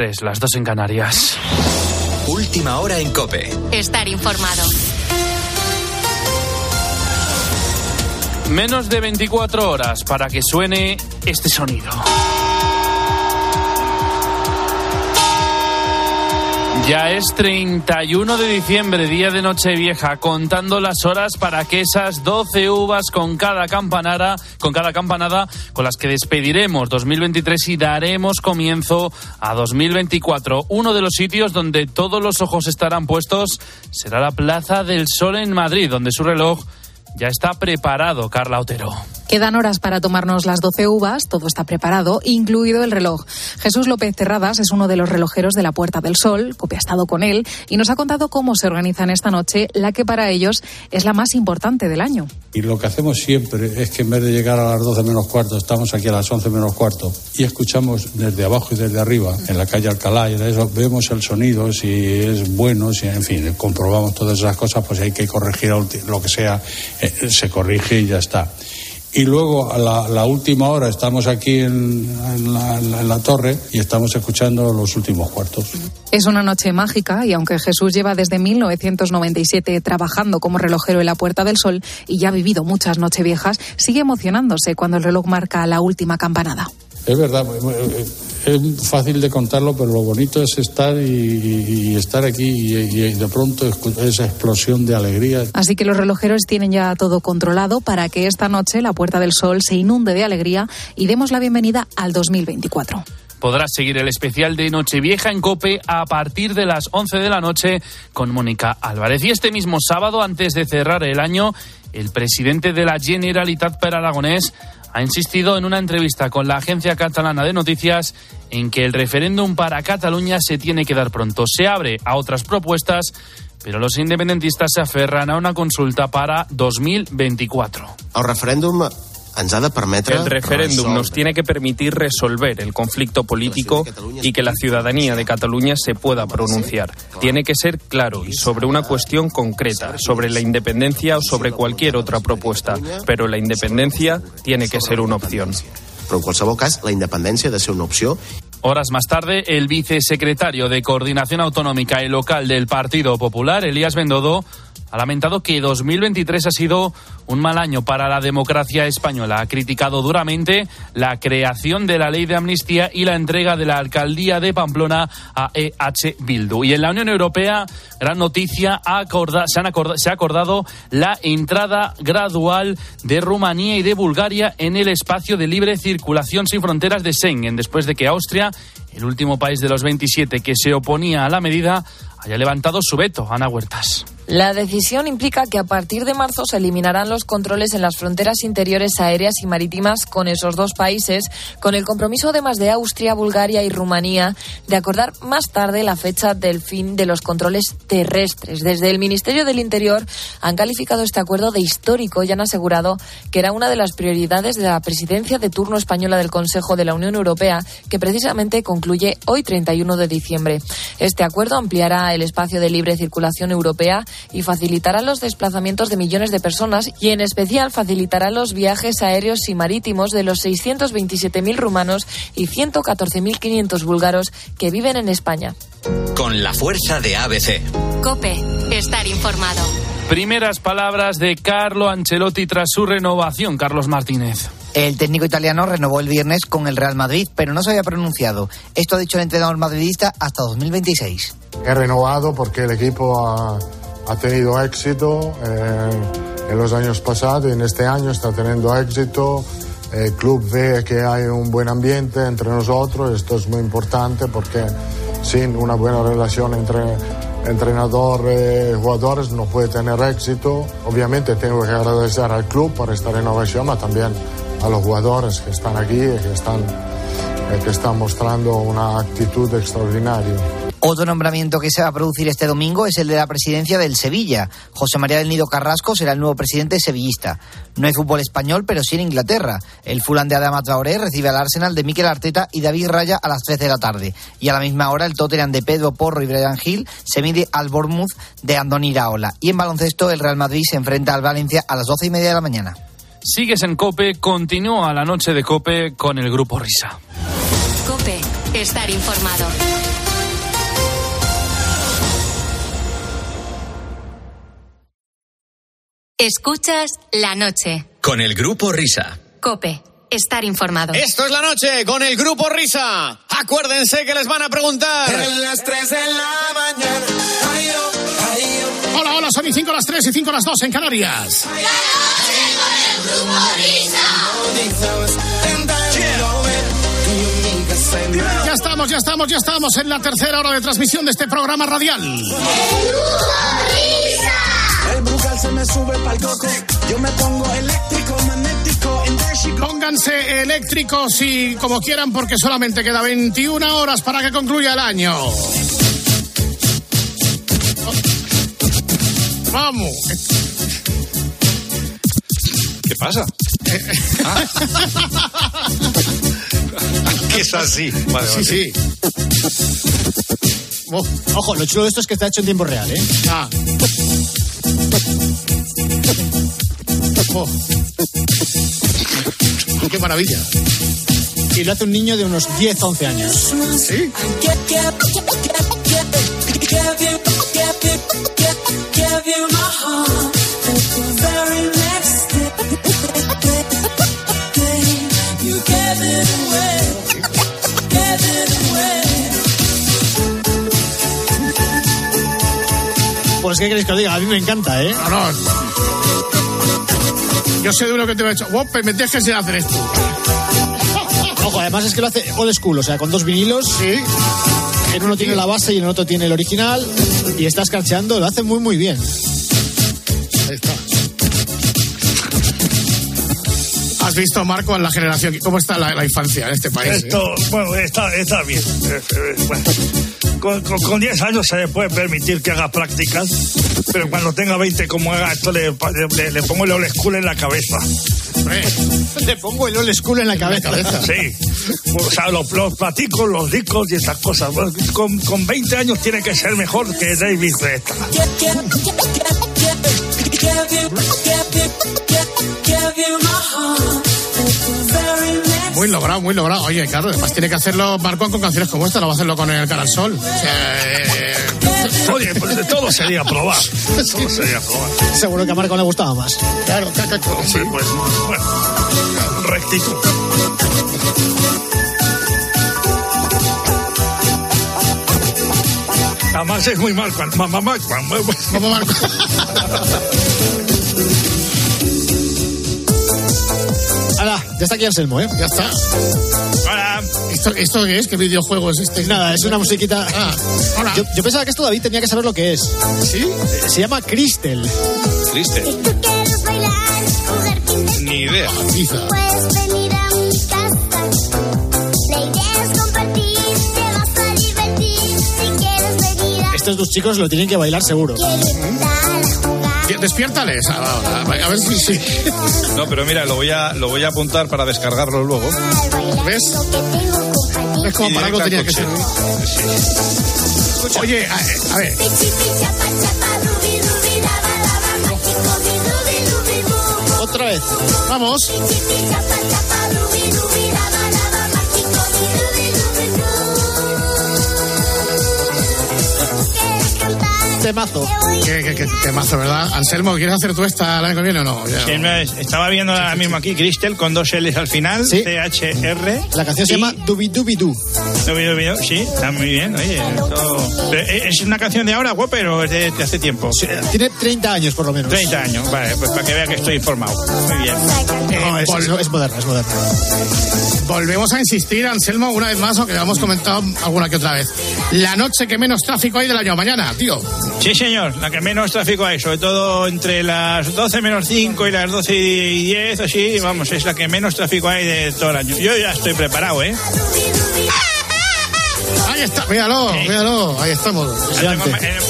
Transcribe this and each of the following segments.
3, las 2 en Canarias. Última hora en Cope. Estar informado. Menos de 24 horas para que suene este sonido. Ya es 31 de diciembre, día de Nochevieja, contando las horas para que esas 12 uvas con cada campanada, con cada campanada con las que despediremos 2023 y daremos comienzo a 2024. Uno de los sitios donde todos los ojos estarán puestos será la Plaza del Sol en Madrid, donde su reloj ya está preparado, Carla Otero. Quedan horas para tomarnos las 12 uvas, todo está preparado, incluido el reloj. Jesús López Terradas es uno de los relojeros de la Puerta del Sol, copia estado con él, y nos ha contado cómo se organizan esta noche, la que para ellos es la más importante del año. Y lo que hacemos siempre es que en vez de llegar a las 12 menos cuarto, estamos aquí a las 11 menos cuarto y escuchamos desde abajo y desde arriba, en la calle Alcalá, y eso vemos el sonido, si es bueno, si en fin, comprobamos todas esas cosas, pues hay que corregir lo que sea, eh, se corrige y ya está y luego a la, última hora estamos aquí en, la, torre y estamos escuchando los últimos cuartos. Es una noche mágica y aunque Jesús lleva desde 1997 trabajando como relojero en la Puerta del Sol y ya ha vivido muchas noches viejas, sigue emocionándose cuando el reloj marca la última campanada. Es verdad, es fácil de contarlo, pero lo bonito es estar y, estar aquí y, de pronto esa explosión de alegría. Así que los relojeros tienen ya todo controlado para que esta noche la Puerta del Sol se inunde de alegría y demos la bienvenida al 2024 podrás seguir el especial de Nochevieja en Cope a partir de las 11 de la noche con Mónica Álvarez. Y este mismo sábado, antes de cerrar el año, el presidente de la Generalitat per Aragonés ha insistido en una entrevista con la agencia catalana de noticias en que el referéndum para Cataluña se tiene que dar pronto. Se abre a otras propuestas, pero los independentistas se aferran a una consulta para 2024. El referéndum el referéndum nos tiene que permitir resolver el conflicto político y que la ciudadanía de Cataluña se pueda pronunciar. Tiene que ser claro y sobre una cuestión concreta, sobre la independencia o sobre cualquier otra propuesta, pero la independencia tiene que ser una opción. Pero en cualquier caso, la independencia ser una opción. Horas más tarde, el vicesecretario de Coordinación Autonómica y Local del Partido Popular, Elías Bendodo, ha lamentado que 2023 ha sido un mal año para la democracia española. Ha criticado duramente la creación de la ley de amnistía y la entrega de la alcaldía de Pamplona a EH Bildu. Y en la Unión Europea, gran noticia, se, se ha acordado la entrada gradual de Rumanía y de Bulgaria en el espacio de libre circulación sin fronteras de Schengen, después de que Austria, el último país de los 27 que se oponía a la medida, haya levantado su veto. Ana Huertas. La decisión implica que a partir de marzo se eliminarán los controles en las fronteras interiores aéreas y marítimas con esos dos países, con el compromiso además de Austria, Bulgaria y Rumanía de acordar más tarde la fecha del fin de los controles terrestres. Desde el Ministerio del Interior han calificado este acuerdo de histórico y han asegurado que era una de las prioridades de la presidencia de turno española del Consejo de la Unión Europea, que precisamente concluye hoy 31 de diciembre. Este acuerdo ampliará el espacio de libre circulación europea y facilitará los desplazamientos de millones de personas y en especial facilitará los viajes aéreos y marítimos de los 627.000 rumanos y 114.500 búlgaros que viven en España. Con la fuerza de ABC. Cope, estar informado. Primeras palabras de Carlo Ancelotti tras su renovación, Carlos Martínez. El técnico italiano renovó el viernes con el Real Madrid, pero no se había pronunciado. Esto ha dicho el entrenador madridista hasta 2026. He renovado porque el equipo ha ha tenido éxito eh, en los años pasados y en este año está teniendo éxito. El club ve que hay un buen ambiente entre nosotros, esto es muy importante porque sin una buena relación entre entrenador y jugadores no puede tener éxito. Obviamente tengo que agradecer al club por esta renovación, pero también a los jugadores que están aquí y que están, eh, que están mostrando una actitud extraordinaria. Otro nombramiento que se va a producir este domingo es el de la presidencia del Sevilla. José María del Nido Carrasco será el nuevo presidente sevillista. No hay fútbol español, pero sí en Inglaterra. El Fulham de Adama Traoré recibe al Arsenal de Mikel Arteta y David Raya a las 3 de la tarde. Y a la misma hora el Tottenham de Pedro Porro y Brian Hill se mide al Bournemouth de Andoni Iraola. Y en baloncesto el Real Madrid se enfrenta al Valencia a las 12 y media de la mañana. Sigues en Cope, continúa la noche de Cope con el grupo Risa. Cope estar informado. Escuchas la noche. Con el grupo Risa. Cope, estar informado. Esto es la noche con el grupo Risa. Acuérdense que les van a preguntar. En las 3 de la mañana. Ay, oh, ay, oh. Hola, hola, son y 5 las 3 y 5 las 2 en Canarias. La noche con el grupo Risa. Ya estamos, ya estamos, ya estamos en la tercera hora de transmisión de este programa radial. El brugal se me sube pa'l coco. Yo me pongo eléctrico, magnético, enérgico. Pónganse eléctricos y como quieran porque solamente queda 21 horas para que concluya el año. Vamos. ¿Qué pasa? Ah. que es así. Vale, Sí, vale. sí. Oh, Ojo, lo chulo de esto es que está hecho en tiempo real, ¿eh? ah. Oh. Qué maravilla. Y lo hace un niño de unos 10, 11 años. Sí. Pues, ¿qué queréis que os diga? A mí me encanta, ¿eh? No, no. Yo sé de uno que te va a echar. Wope, me dejes de hacer esto. Ojo, además es que lo hace old school, o sea, con dos vinilos. Sí. En uno tiene la base y en el otro tiene el original. Y está escarcheando, lo hace muy, muy bien. Ahí está. Has visto, Marco, en la generación. ¿Cómo está la, la infancia en este país? eh? Esto, bueno, está, está bien. Eh, eh, bueno. Con, con, con 10 años se le puede permitir que haga prácticas, pero cuando tenga 20, como haga esto, le, le, le pongo el old school en la cabeza. Le pongo el old school en la cabeza. Sí. O sea, los, los platicos, los discos y estas cosas. Con, con 20 años tiene que ser mejor que David Guetta. Muy logrado, muy logrado. Oye, claro, además tiene que hacerlo Marco con canciones como esta, no va a hacerlo con el Canal Sol. O sea, eh, Oye, pues de todo sería probar. Todo sería probar. Seguro que a Marco le gustaba más. Claro, claro, claro. Hombre, pues, bueno, rectitud. Además es muy mal cuando mamá Marco. Mamá Marco. Ya está aquí Anselmo, ¿eh? Ya está. Hola. ¿Esto, ¿Esto qué es? ¿Qué videojuego es este? Nada, es una musiquita. Ah, hola. Yo, yo pensaba que esto David tenía que saber lo que es. ¿Sí? Se llama Crystal. Triste. Ni idea. Quizá. Puedes venir a mi casa. La idea es compartir, te vas a divertir. Si quieres venir a Estos dos chicos lo tienen que bailar seguro. Despiértales. A, a- a ver si sí. No, pero mira, lo voy a, lo voy a apuntar para descargarlo luego. ¿Ves? Es como para algo tenía que ser. Oye, a, a ver. Pichi, pichi, chapa, Temazo. Qué, qué, qué temazo, ¿verdad? Anselmo, ¿quieres hacer tú esta el año que viene o no? Ya. Sí, no Estaba viendo ahora mismo aquí Crystal con dos L's al final, Sí. C-H-R. La canción se llama Dubi Dubi Du. ¿No? Sí, está muy bien. Oye, ¿eh, ¿es una canción de ahora, guapo, pero es de, de hace tiempo? Tiene 30 años por lo menos. 30 años, vale, pues para que vea que estoy informado. Muy bien. Eh, No, es, es- es moderna, es moderna. volvemos a insistir, Anselmo, una vez más, aunque lo hemos comentado alguna que otra vez. La noche que menos tráfico hay del año. Mañana, tío. Sí, señor, la que menos tráfico hay, sobre todo entre las 12 menos 5 y las 12 y 10, así, vamos, es la que menos tráfico hay de todo el año. Yo ya estoy preparado, ¿eh? Ahí está, míralo, míralo. Ahí estamos. En,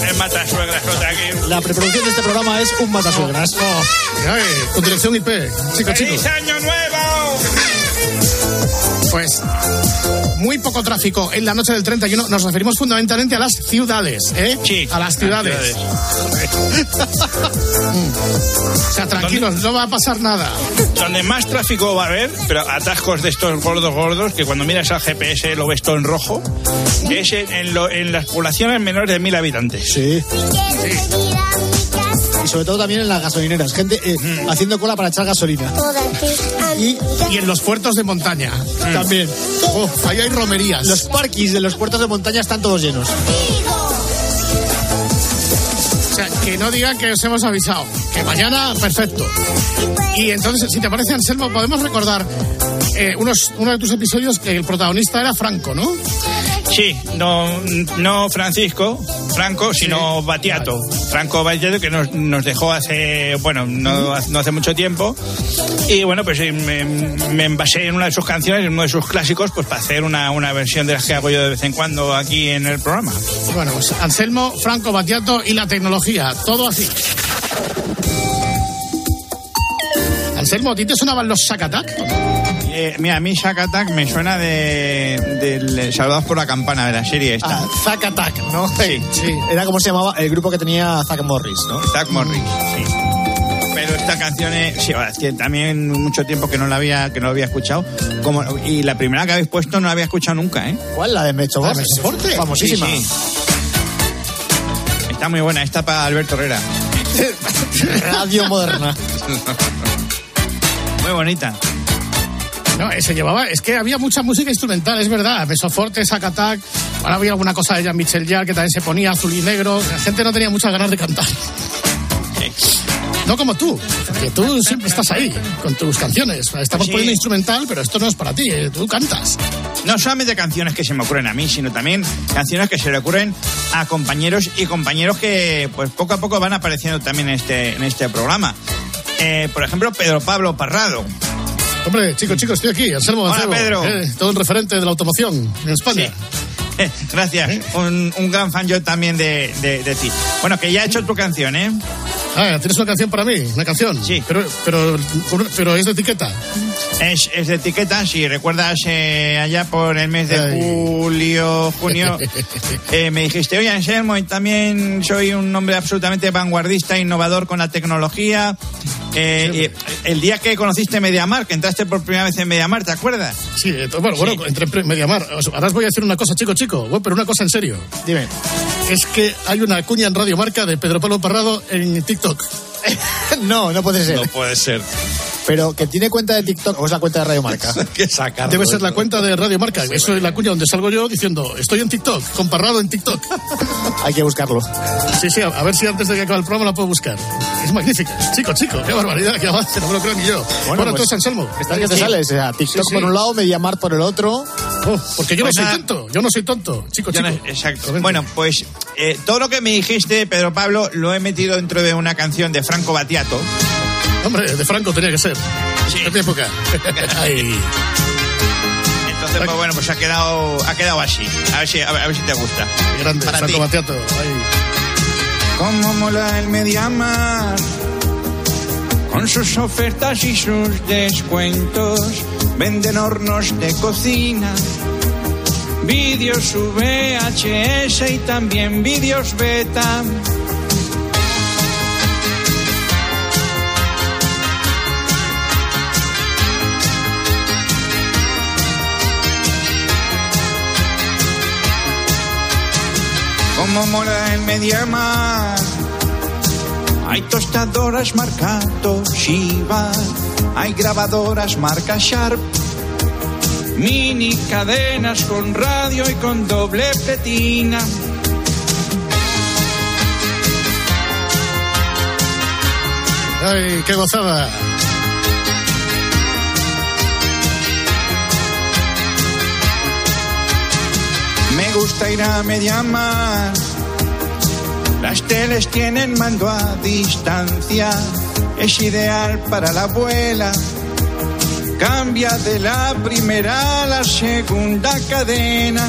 en Matasuegras otra aquí. La preproducción de este programa es un matasuegras. Ves, con dirección IP. Chicos, ¡Feliz chicos. año nuevo! Pues muy poco tráfico en la noche del 31, nos referimos fundamentalmente a las ciudades, ¿eh? Sí. A las ciudades. o sea, tranquilos, no va a pasar nada. Donde más tráfico va a haber, pero atascos de estos gordos gordos, que cuando miras al GPS lo ves todo en rojo, es en, en lo- en las poblaciones menores de mil habitantes. Sí. Y sobre todo también en las gasolineras. Gente eh, haciendo cola para echar gasolina. Y, y en los puertos de montaña también. Oh, ahí hay romerías. Los parkings de los puertos de montaña están todos llenos. O sea, que no digan que os hemos avisado. Que mañana, perfecto. Y entonces, si te parece, Anselmo, podemos recordar eh, unos, uno de tus episodios que el protagonista era Franco, ¿no? Sí, no, no Francisco, Franco, sino Batiato. Franco Batiato que nos, nos dejó hace, bueno, no, no hace mucho tiempo. Y bueno, pues eh, me, me envasé en una de sus canciones, en uno de sus clásicos, pues para hacer una, una versión de las que hago yo de vez en cuando aquí en el programa. Bueno, pues Anselmo, Franco Batiato y la tecnología. Todo así. Anselmo, ¿a ti te sonaban los Sakatak? Eh, mira, a mí Shack Attack me suena de, del Saludados por la Campana, de la serie esta. Ah, Zack Attack, ¿no? Sí. sí. Era como se llamaba el grupo que tenía Zack Morris, ¿no? Zack Morris, sí. Pero esta canción es, sí, es que también mucho tiempo que no la había, que no la había escuchado. Como, y la primera que habéis puesto no la había escuchado nunca, ¿eh? ¿Cuál? La de Mecho Forte. Famosísima. Sí, sí. Está muy buena, esta para Alberto Herrera. Radio moderna. Muy bonita. No, se llevaba, es que había mucha música instrumental, es verdad. Mesoforte, Sakatak, ahora había alguna cosa de Jean-Michel Jarre que también se ponía azul y negro. La gente no tenía muchas ganas de cantar. No como tú, que tú siempre estás ahí con tus canciones. Estamos Sí. poniendo instrumental, pero esto no es para ti, eh, tú cantas. No solamente canciones que se me ocurren a mí, sino también canciones que se le ocurren a compañeros y compañeros que pues poco a poco van apareciendo también en este, en este programa. Eh, por ejemplo, Pedro Pablo Parrado. Hombre, chicos, chicos, estoy aquí, Anselmo Hola, Mancebo, Pedro. eh, todo un referente de la automoción en España. Gracias, un, un gran fan yo también de, de- de ti. Bueno, que ya he hecho tu canción, ¿eh? Ah, ¿tienes una canción para mí? ¿Una canción? Sí. Pero, pero, pero es de etiqueta. Es, es de etiqueta, si recuerdas eh, allá por el mes de Ay. julio, junio, eh, me dijiste, oye Anselmo, y también soy un hombre absolutamente vanguardista, innovador con la tecnología. Eh, el día que conociste Mediamar, que entraste por primera vez en Mediamar, ¿te acuerdas? Sí, eh, bueno, bueno, entre pre- Mediamar. Ahora os voy a decir una cosa, chico, chico, pero una cosa en serio. Dime. Es que hay una cuña en Radio Marca de Pedro Pablo Parrado en TikTok. no, no puede ser. No puede ser. Pero que tiene cuenta de TikTok o es la cuenta de Radio Marca. que sacarlo. Debe ser la cuenta de Radio Marca. Eso es la cuña donde salgo yo diciendo, estoy en TikTok, con Parrado en TikTok. Hay que buscarlo. Sí, sí, a, ver si antes de que acabe el programa la puedo buscar. Es magnífica. Chico, chico, qué barbaridad, qué avance, no me lo creo ni yo. Bueno, pues, entonces, Anselmo. Estás que te Sí. sales. O sea, TikTok Sí, sí. por un lado, Mediamar por el otro. Porque yo Pues no nada. soy tonto, yo no soy tonto. Chico, chico. no- exacto. Bueno, pues eh, todo lo que me dijiste, Pedro Pablo, lo he metido dentro de una canción de Franco Battiato. Hombre, de Franco tenía que ser. Sí. ¿En qué época? Ay. Entonces, pues bueno, pues ha quedado, ha quedado así. A ver si, a ver, a ver si te gusta. Grande, Para Franco ti. Battiato. Ay. Cómo mola el Mediamar con sus ofertas y sus descuentos. Venden hornos de cocina, vídeos VHS y también vídeos beta. Como mola el Mediamar. Hay tostadoras marca Toshiba, hay grabadoras marca Sharp, mini cadenas con radio y con doble pletina. Ay, qué gozada. Me gusta ir a Mediamar. Las teles tienen mando a distancia, es ideal para la abuela. Cambia de la primera a la segunda cadena.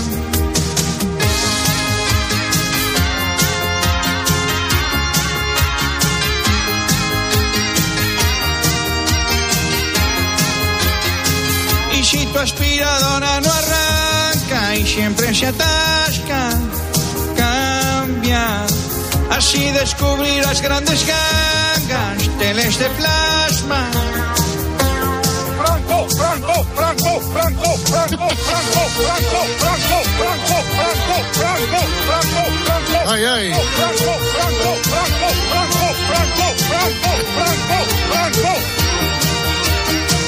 Y si tu aspiradora no arranca, siempre se atasca. Así descubrirás grandes gangas, teles de plasma. Franco, Franco, Franco, Franco, Franco, Franco, Franco, Franco, Franco, Franco, Franco, Franco, Franco. Ay, ay. Franco, Franco, Franco, Franco, Franco, Franco, Franco, Franco.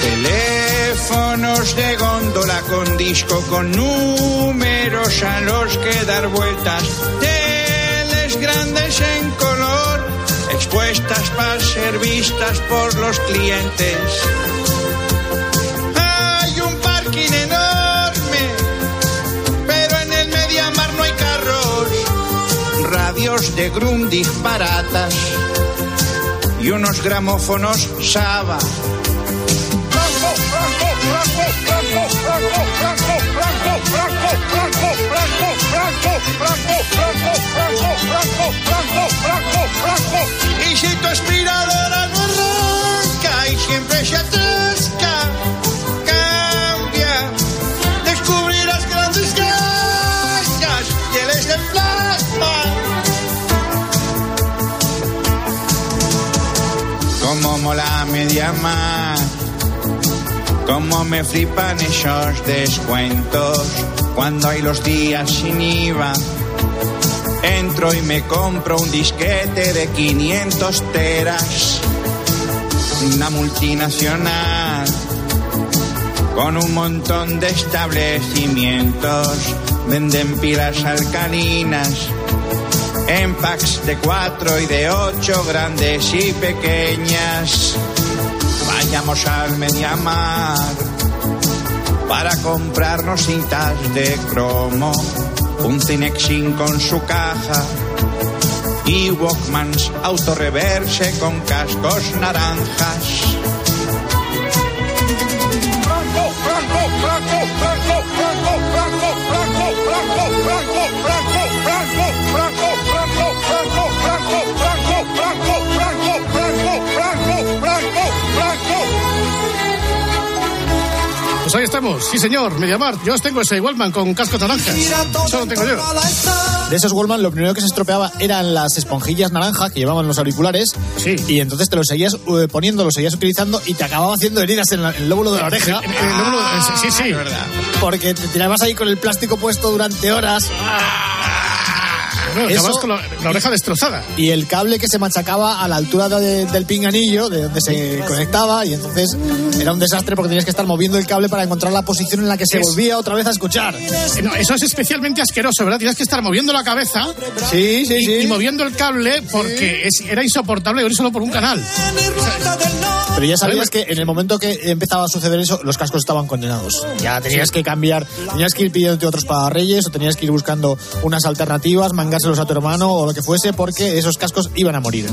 Teléfonos de góndola con disco con números a los que dar vueltas. Grandes en color, expuestas para ser vistas por los clientes. Hay un parking enorme, pero en el Mediamar no hay carros. Radios de Grundig baratas y unos gramófonos Saba. Franco, Franco, Franco, Franco, Franco, Franco, Franco, Franco, Franco, Franco, Franco, Franco, Franco, Franco, Franco. Y si tu aspiradora no arranca y siempre se atasca, cambia. Descubrirás grandes gasas, pieles de plasma. Como mola media más. Cómo me flipan esos descuentos cuando hay los días sin IVA. Entro y me compro un disquete de 500 teras. Una multinacional con un montón de establecimientos. Venden pilas alcalinas en packs de 4 y de 8 grandes y pequeñas. Vayamos al Mediamar para comprarnos cintas de cromo, un Cinexin con su caja y Walkmans autorreverse con cascos naranjas. Sí señor, Mediamar. Yo os tengo ese Wallman con cascos naranjas. Eso lo tengo yo. De esos Wallman, lo primero que se estropeaba eran las esponjillas naranja que llevaban los auriculares. Sí. Y entonces te los seguías eh, poniendo, los seguías utilizando y te acababa haciendo heridas en la- en el lóbulo de la oreja. En- en el lóbulo- Ah, sí, sí. Porque te tirabas ahí con el plástico puesto durante horas. Bueno, Eso- con la, la oreja destrozada. Y el cable que se machacaba a la altura de- del pinganillo, de donde se conectaba, y entonces era un desastre porque tenías que estar moviendo el cable para encontrar la posición en la que se Es- volvía otra vez a escuchar. No, eso es especialmente asqueroso, ¿verdad? Tienes que estar moviendo la cabeza Sí, sí, y, sí. y moviendo el cable porque es- era insoportable oír solo por un canal. Pero ya sabías que en el momento que empezaba a suceder eso, los cascos estaban condenados. Ya tenías que cambiar, tenías que ir pidiéndote otros para Reyes o tenías que ir buscando unas alternativas, a tu hermano o lo que fuese, porque esos cascos iban a morir.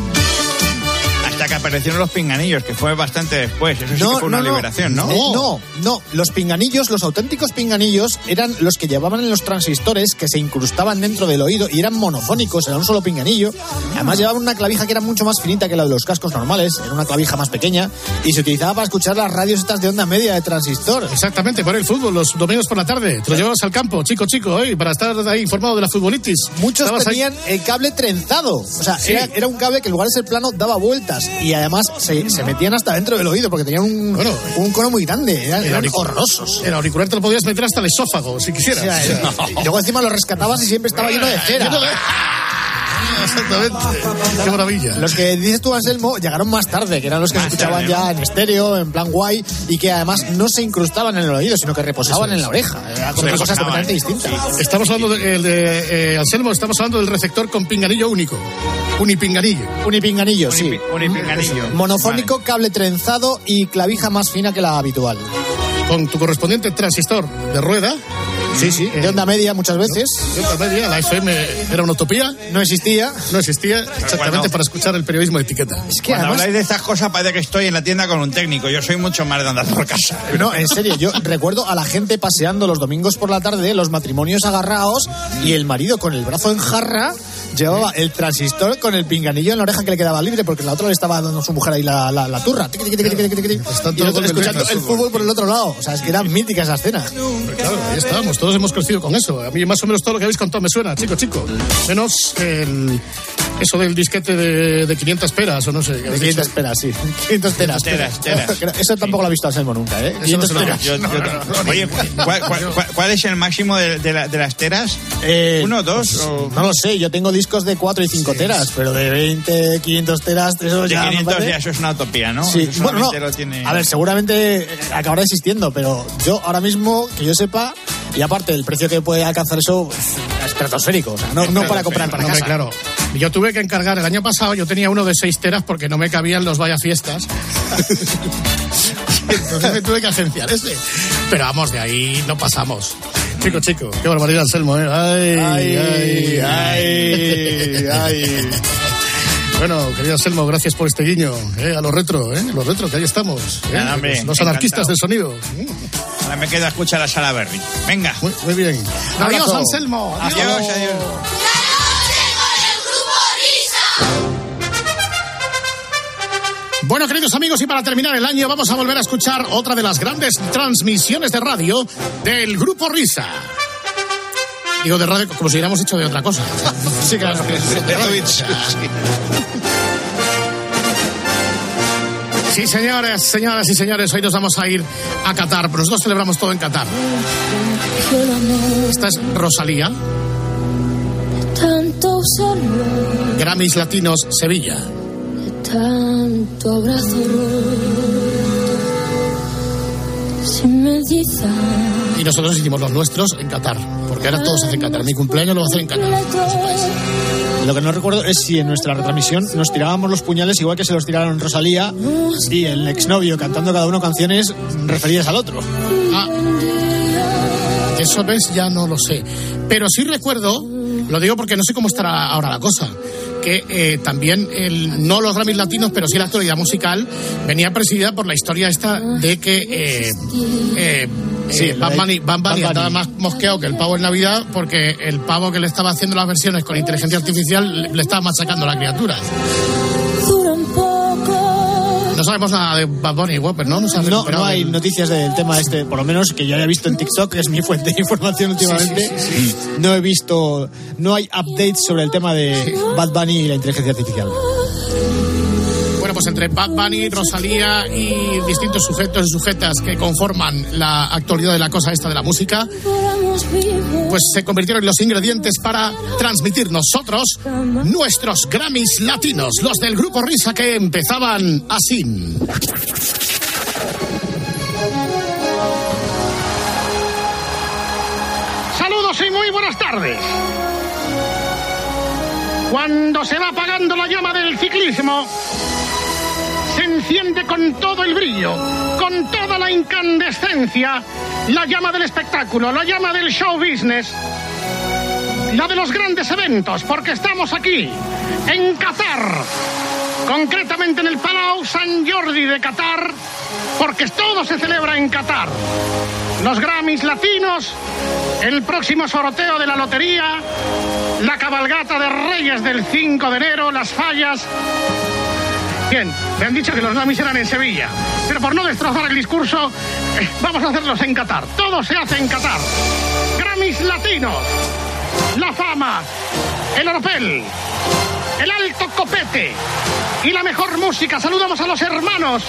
Hasta que aparecieron los pinganillos, que fue bastante después. Eso sí que fue una liberación, ¿no? Eh, no, no. Los pinganillos, los auténticos pinganillos, eran los que llevaban en los transistores que se incrustaban dentro del oído y eran monofónicos, era un solo pinganillo. Además llevaban una clavija que era mucho más finita que la de los cascos normales, era una clavija más pequeña y se utilizaba para escuchar las radios estas de onda media de transistor. Exactamente, por el fútbol, los domingos por la tarde. Te lo llevabas al campo, chico, chico, ¿eh? para estar ahí informado de la futbolitis. Muchos Estabas ahí- tenían el cable trenzado. O sea, Sí. era, era un cable que en lugar de ser plano daba vueltas. Y además se, se metían hasta dentro del oído porque tenían un, Bueno, un cono muy grande. Eran, el eran horrorosos. El auricular te lo podías meter hasta el esófago, si O quisieras. era- y luego encima lo rescatabas y siempre estaba lleno de cera. Exactamente. Qué maravilla. Los que dices tú, Anselmo, llegaron más tarde, que eran los que se escuchaban ya en estéreo, en plan guay, y que además no se incrustaban en el oído, sino que reposaban en la oreja. Era como Sí, una cosa reposaban. completamente distinta. Estamos hablando de, de eh, Anselmo, estamos hablando del receptor con pinganillo único. Unipinganillo. Unipinganillo, sí. Unipinganillo. Monofónico, cable trenzado y clavija más fina que la habitual. Con tu correspondiente transistor de rueda. Sí, sí. De onda media muchas veces. De otra media, la FM era una utopía. No existía. No existía exactamente para escuchar el periodismo de etiqueta. Es que Cuando además... habláis de estas cosas parece que estoy en la tienda con un técnico. Yo soy mucho más de andar por casa. No, en serio, yo recuerdo a la gente paseando los domingos por la tarde, los matrimonios agarrados y el marido con el brazo en jarra llevaba el transistor con el pinganillo en la oreja que le quedaba libre porque la otra le estaba dando a su mujer ahí la, la, la turra. Tiqui. Y el otro escuchando el fútbol por el otro lado. O sea, es que era mítica esa escena. Claro, ahí estábamos, todos hemos crecido con eso. A mí más o menos todo lo que habéis contado me suena, chico, chico. Menos el, eso del disquete de, de 500 peras o no sé. De 500 peras, sí. 500 teras. Teras, teras. Eso tampoco lo ha visto Anselmo nunca, ¿eh? Eso no 500 se lo teras. Oye, ¿cuál, es el máximo de, de la- de las teras? Eh, ¿Uno, dos? o- No lo sé, yo tengo discos de 4 y 5 teras, pero de 20, 500 teras, eso De ya. me 500 parece- ya eso es una utopía, ¿no? Sí, Eso bueno, no. tiene- A ver, seguramente acabará existiendo, pero yo ahora mismo, que yo sepa, y aparte el precio que puede alcanzar eso es estratosférico, o sea, no, no para comprar para No, casa. claro. Yo tuve que encargar el año pasado, yo tenía uno de 6 teras porque no me cabían los vaya fiestas. Entonces me tuve que agenciar ese. Pero vamos, de ahí no pasamos. Chico, chico, qué barbaridad, Anselmo, ¿eh? Ay, ay, ay, ay. Bueno, querido Anselmo, gracias por este guiño, ¿eh? A los retro, ¿eh? Los retro, que ahí estamos. ¿eh? Hombre, los, los anarquistas del sonido. Ahora me quedo a escuchar la sala Berry. Venga. Muy, muy bien. Adiós. Anselmo. Adiós, adiós. Bueno, queridos amigos, y para terminar el año vamos a volver a escuchar otra de las grandes transmisiones de radio del Grupo Risa. Digo de radio como si hubiéramos hecho de otra cosa. Sí, claro. Sí, señores, señoras y señores, hoy nos vamos a ir a Qatar, pero nosotros celebramos todo en Qatar. Esta es Rosalía, Grammys Latinos Sevilla. Tanto abrazo Si me dices Y nosotros hicimos los nuestros en Qatar, porque ahora todos hacen Qatar. Mi cumpleaños lo hacer en Qatar. Lo que no recuerdo es si en nuestra retransmisión nos tirábamos los puñales igual que se los tiraron Rosalía y el exnovio cantando cada uno canciones referidas al otro. Ah, eso ves, ya no lo sé. Pero sí recuerdo, lo digo porque no sé cómo estará ahora la cosa, que eh, también, el, no los Grammys latinos, pero sí la actualidad musical, venía presidida por la historia esta de que eh, eh, Sí, eh, la Bad Bunny, Bad Bunny andaba más mosqueado que el pavo en Navidad porque el pavo que le estaba haciendo las versiones con inteligencia artificial le, le estaba machacando a la criatura. Sabemos nada de Bad Bunny, Whopper, ¿no? No, No, hay del- noticias del tema este, por lo menos que yo haya visto en TikTok, que es mi fuente de información últimamente. No he visto, no hay updates sobre el tema de Bad Bunny y la inteligencia artificial. Pues entre Bad Bunny, Rosalía y distintos sujetos y sujetas que conforman la actualidad de la cosa esta de la música, pues se convirtieron en los ingredientes para transmitir nosotros nuestros Grammys latinos, los del grupo Risa que empezaban así. Saludos y muy buenas tardes. Cuando se va apagando la llama del ciclismo, enciende con todo el brillo, con toda la incandescencia, la llama del espectáculo, la llama del show business, la de los grandes eventos, porque estamos aquí, en Qatar, concretamente en el Palau San Jordi de Qatar, porque todo se celebra en Qatar. Los Grammys latinos, el próximo sorteo de la lotería, la cabalgata de Reyes del 5 de enero, las fallas, Bien, me han dicho que los Grammys eran en Sevilla, pero por no destrozar el discurso, eh, vamos a hacerlos en Qatar. Todo se hace en Qatar. Grammys latinos, la fama, el oropel, el alto copete y la mejor música. Saludamos a los hermanos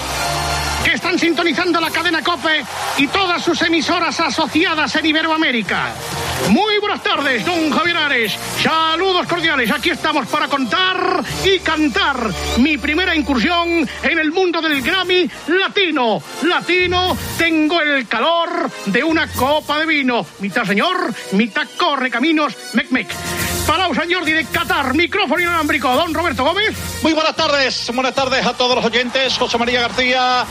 que están sintonizando la cadena Cope y todas sus emisoras asociadas en Iberoamérica. Muy buenas tardes, don Javier Ares. Saludos cordiales. Aquí estamos para contar y cantar mi primera incursión en el mundo del Grammy latino. Latino, tengo el calor de una copa de vino. Mitad señor, mitad corre caminos, mec mec. Palau Jordi de Qatar, micrófono inalámbrico. Don Roberto Gómez. Muy buenas tardes, buenas tardes a todos los oyentes. José María García,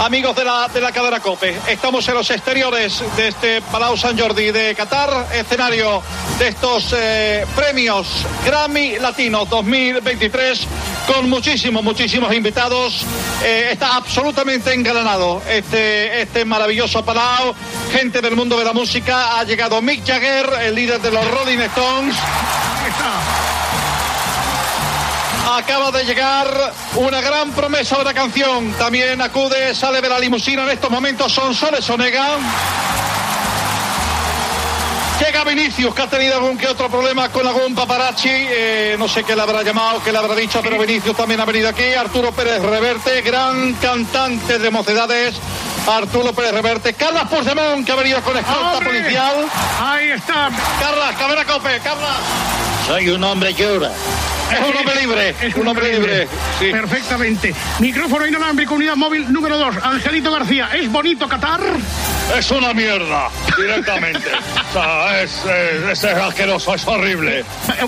amigos de la, de la cadena COPE. Estamos en los exteriores de este Palau San Jordi de Qatar, escenario de estos eh, premios Grammy Latinos 2023, con muchísimos, muchísimos invitados. Eh, está absolutamente engalanado este, este maravilloso Palau. Gente del mundo de la música. Ha llegado Mick Jagger, el líder de los Rolling Stones. acaba de llegar una gran promesa de la canción. También acude, sale de la limusina en estos momentos, son Soles Onega. Llega Vinicius, que ha tenido algún que otro problema con algún paparazzi. Eh, no sé qué le habrá llamado, qué le habrá dicho, pero Vinicius también ha venido aquí. Arturo Pérez Reverte, gran cantante de mocedades. Arturo Pérez Reverte. Carlas Puigdemont, que ha venido con escolta ¡Hombre! policial. Ahí está. Carlas, Cabera Cope, Carlas. Soy un hombre que ora. Es un hombre libre, Es un hombre libre. Sí. Perfectamente. Micrófono inalámbrico, unidad móvil número 2. Angelito García, ¿es bonito Qatar? Es una mierda, directamente. o sea, es, es, es asqueroso, es horrible. Eh,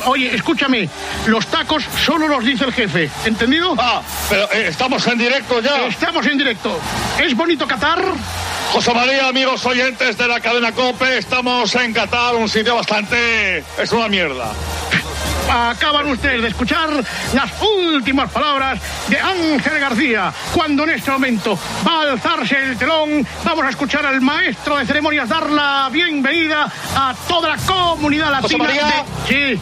Oye, escúchame, los tacos solo los dice el jefe, ¿entendido? Ah, pero eh, estamos en directo ya. Estamos en directo. ¿Es bonito Qatar? José María, amigos oyentes de la cadena COPE, estamos en Qatar, un sitio bastante... es una mierda. Acaban ustedes de escuchar las últimas palabras de Ángel García. Cuando en este momento va a alzarse el telón, vamos a escuchar al maestro de ceremonias dar la bienvenida a toda la comunidad José latina. María. de- Sí.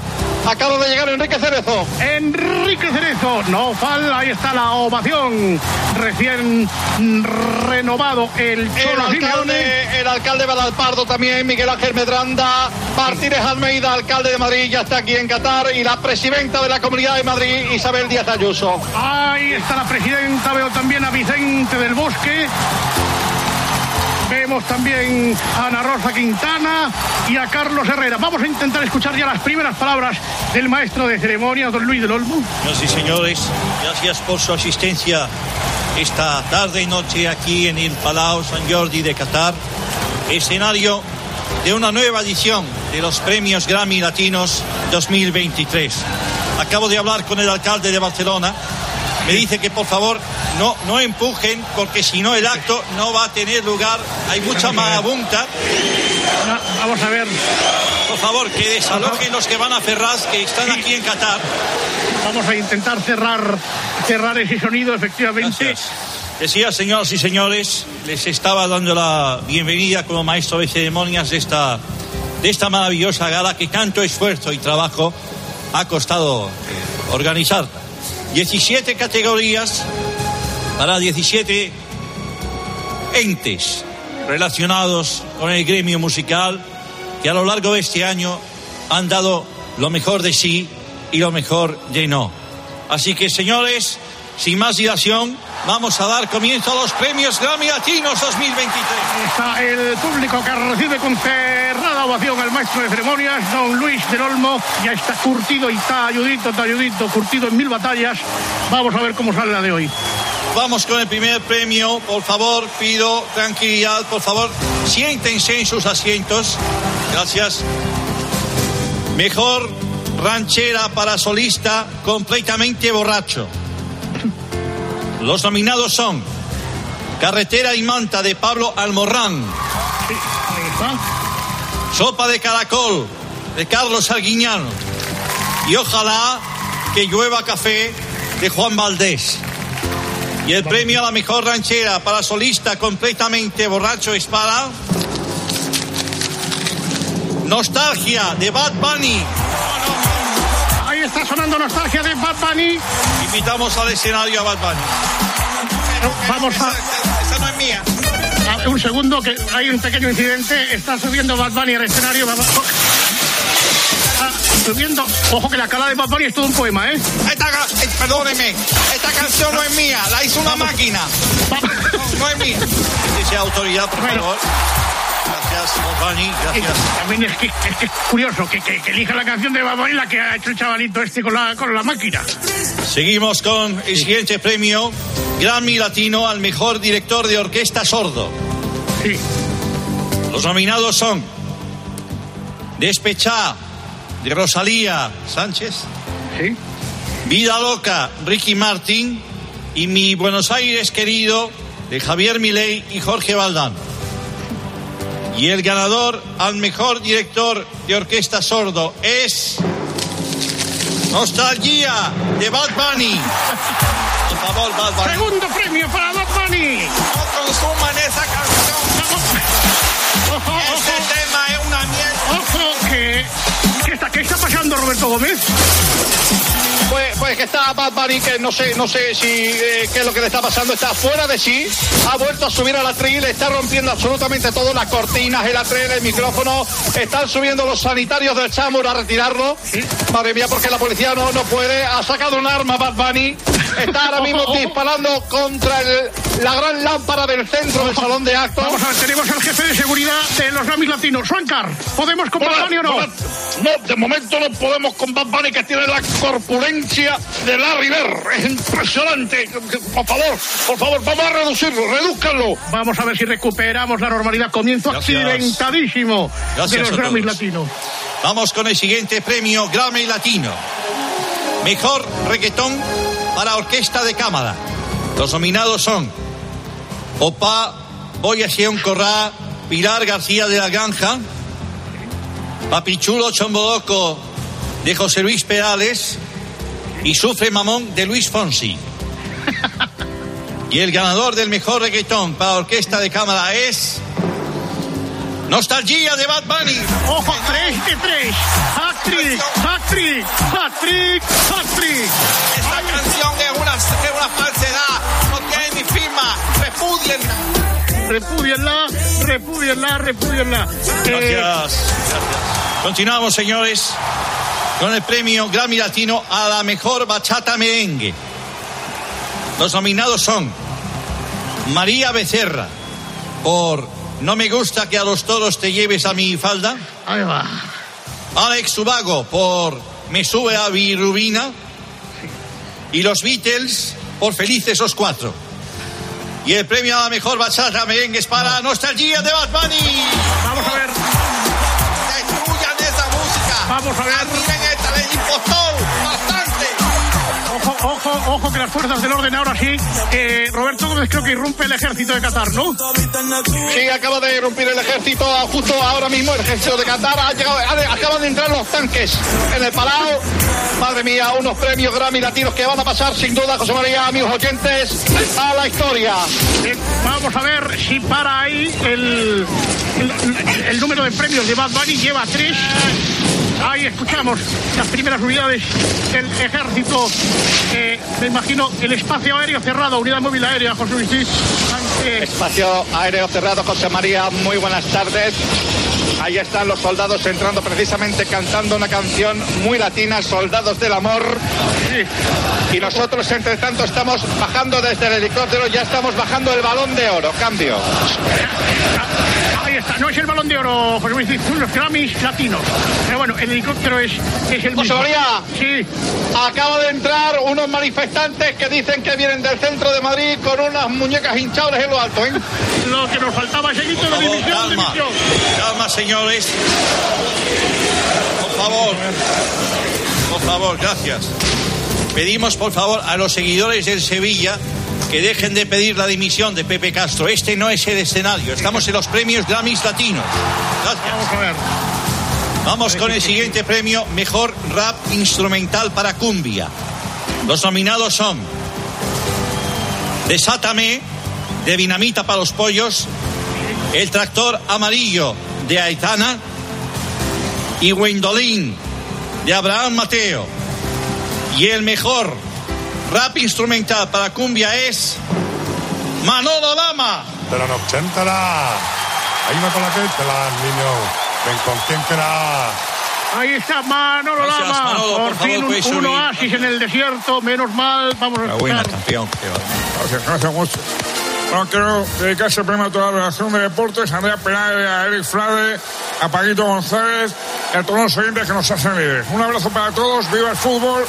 Acaba de llegar Enrique Cerezo. Enrique Cerezo, no falla, ahí está la ovación. Recién renovado el Cholo. Alcalde, el alcalde Balalpardo también, Miguel Ángel Medranda, Martínez Almeida, alcalde de Madrid, ya está aquí en Qatar, y la presidenta de la Comunidad de Madrid, Isabel Díaz Ayuso. Ahí está la presidenta, veo también a Vicente del Bosque. Vemos también a Ana Rosa Quintana y a Carlos Herrera. Vamos a intentar escuchar ya las primeras palabras del maestro de ceremonia, don Luis del Olmo. Señoras y señores, gracias por su asistencia esta tarde y noche aquí en el Palau San Jordi de Qatar, escenario de una nueva edición de los premios Grammy Latinos 2023. Acabo de hablar con el alcalde de Barcelona. Me dice que por favor no, no empujen porque si no el acto no va a tener lugar. Hay mucha marabunta. vamos a ver. Por favor, que desalojen los que van a Ferraz, que están aquí en Qatar. Vamos a intentar cerrar, cerrar ese sonido, efectivamente. Decía, señoras y señores, les estaba dando la bienvenida como maestro de ceremonias de esta, de esta maravillosa gala que tanto esfuerzo y trabajo ha costado organizar. 17 categorías para 17 entes relacionados con el gremio musical que a lo largo de este año han dado lo mejor de sí y lo mejor de no. Así que, señores, sin más dilación, vamos a dar comienzo a los premios Grammy Latinos 2023. Está el público que recibe con cerrada ovación al maestro de ceremonias, don Luis del Olmo. Ya está curtido y talludito, talludito, curtido en mil batallas. Vamos a ver cómo sale la de hoy. Vamos con el primer premio. Por favor, pido tranquilidad. Por favor, siéntense en sus asientos. Gracias. Mejor ranchera para solista completamente borracho. Los nominados son Carretera y Manta de Pablo Almorrán. Sopa de Caracol de Carlos Arguiñano. Y ojalá que llueva café de Juan Valdés. Y el premio a la mejor ranchera para solista completamente borracho es para. Nostalgia de Bad Bunny. Está sonando nostalgia de Bad Bunny. Invitamos al escenario a Bad Bunny. Vamos a. Esa no es mía. a- Un segundo, que hay un pequeño incidente. Está subiendo Bad Bunny al escenario. Está subiendo. Ojo que la cara de Bad Bunny es todo un poema, ¿eh? Esta, eh, perdóneme, esta canción no es mía, la hizo una máquina. No, no es mía. Dice autoridad, por favor. Gracias, Bunny, gracias. También es que es, que es curioso que, que, que elija la canción de la que ha hecho el chavalito este con la, con la máquina. Seguimos con el siguiente premio, Grammy Latino al mejor director de orquesta sordo. Sí. Los nominados son Despechá, de Rosalía Sánchez. Sí. Vida Loca, Ricky Martin. Y Mi Buenos Aires Querido, de Javier Milei y Jorge Valdán. Y el ganador al mejor director de orquesta sordo es. Nostalgia de Bad Bunny. Por favor, Bad Bunny. Segundo premio para Bad Bunny. No consuman esa canción. Este tema es una mierda. Ojo que. ¿Qué está, ¿Qué está pasando, Roberto Gómez? Pues, pues que está Bad Bunny, que no sé, no sé si eh, qué es lo que le está pasando, está fuera de sí, ha vuelto a subir a la tril, está rompiendo absolutamente todo, las cortinas, el atril, el micrófono, están subiendo los sanitarios del Chamur a retirarlo. Madre mía, porque la policía no, no puede, ha sacado un arma Bad Bunny, está ahora mismo disparando contra el- la gran lámpara del centro del salón de actos. Vamos a ver, tenemos al jefe de seguridad de los Grammys Latinos. Suancar, ¿podemos con Bad Bunny o no? No, de momento no podemos con Bad Bunny que tiene la corpulencia de Larry Bird. Es impresionante. Por favor, por favor, vamos a reducirlo, redúzcanlo. Vamos a ver si recuperamos la normalidad. Comienzo Gracias. accidentadísimo Gracias de los Grammys. Latinos. Vamos con el siguiente premio Grammy Latino. Mejor reggaetón para orquesta de cámara. Los nominados son Opa, Boya Sion Corrá, Pilar García de la Granja, Papichulo Chombodoco de José Luis Perales y Sufre Mamón de Luis Fonsi. Y el ganador del mejor reggaetón para orquesta de cámara es Nostalgia de Bad Bunny. ¡Ojo! ¡Tres de tres! ¡Hat-trick! ¡Hat-trick! ¡Hat-trick! ¡Hat-trick! Esta canción es una, es una falsedad. No tiene ni firma. Repudienla. Repudienla, repudienla, repudienla. Eh, Gracias. Continuamos, señores, con el premio Grammy Latino a la mejor bachata merengue. Los nominados son María Becerra por No me gusta que a los toros te lleves a mi falda. Ahí va. Alex Subago por Me sube a Virubina. Y los Beatles por Felices los Cuatro. Y el premio a la mejor bachata merengue es para Nostalgia de Bad Bunny. Vamos a ver. Destruyan esa música. Vamos a ver. Bastante. Ojo, ojo, ojo, que las fuerzas del orden ahora sí. Eh, Roberto Gómez creo que irrumpe el ejército de Qatar, ¿no? Sí, acaba de irrumpir el ejército ah, justo ahora mismo, el ejército de Qatar. Ha llegado, ha acaban de entrar los tanques en el Palau. Madre mía, unos premios Grammy latinos que van a pasar sin duda, José María, amigos oyentes, a la historia. Eh, vamos a ver si para ahí el, el, número de premios de Bad Bunny lleva tres. Ahí escuchamos las primeras unidades del ejército. Me imagino el espacio aéreo cerrado, unidad móvil aérea, José Luis. Espacio aéreo cerrado, José María, muy buenas tardes. Ahí están los soldados entrando precisamente cantando una canción muy latina, Soldados del Amor. Y nosotros, entre tanto, estamos bajando desde el helicóptero, ya estamos bajando el balón de oro. Cambio. Ahí está, no es el balón de oro, José Luis, son los Grammys latinos. Pero bueno, el helicóptero es, es el José mismo. María, Sí, acaba de entrar unos manifestantes que dicen que vienen del centro de Madrid con unas muñecas hinchables en lo alto, ¿eh? lo que nos faltaba, ese grito de Por favor, división, calma. división. Calma, señores. Por favor. Por favor, gracias. Pedimos, por favor, a los seguidores del Sevilla que dejen de pedir la dimisión de Pepe Castro. Este no es el escenario. Estamos en los premios Grammys Latinos. Gracias. Vamos a ver. Vamos con el siguiente premio, Mejor Rap Instrumental para Cumbia. Los nominados son Desátame, de Dinamita para los Pollos, El Tractor Amarillo, de Aitana, y Wendolin, de Abraham Mateo. Y el mejor rap instrumental para cumbia es Manolo Lama. Pero no, chéntela. Ayúdame con la que la niño. Ven con quién será. Ahí está Manolo Gracias, Lama. Manolo, por por favor, fin un, puedes un subir. oasis en el desierto. Menos mal. Vamos a escuchar. campeón. Gracias, gracias mucho. Bueno, quiero dedicar este premio a toda la relación de deportes, a Andrea Penal, a Eric Frade, a Paquito González y a todos los oyentes que nos hacen libres. Un abrazo para todos, viva el fútbol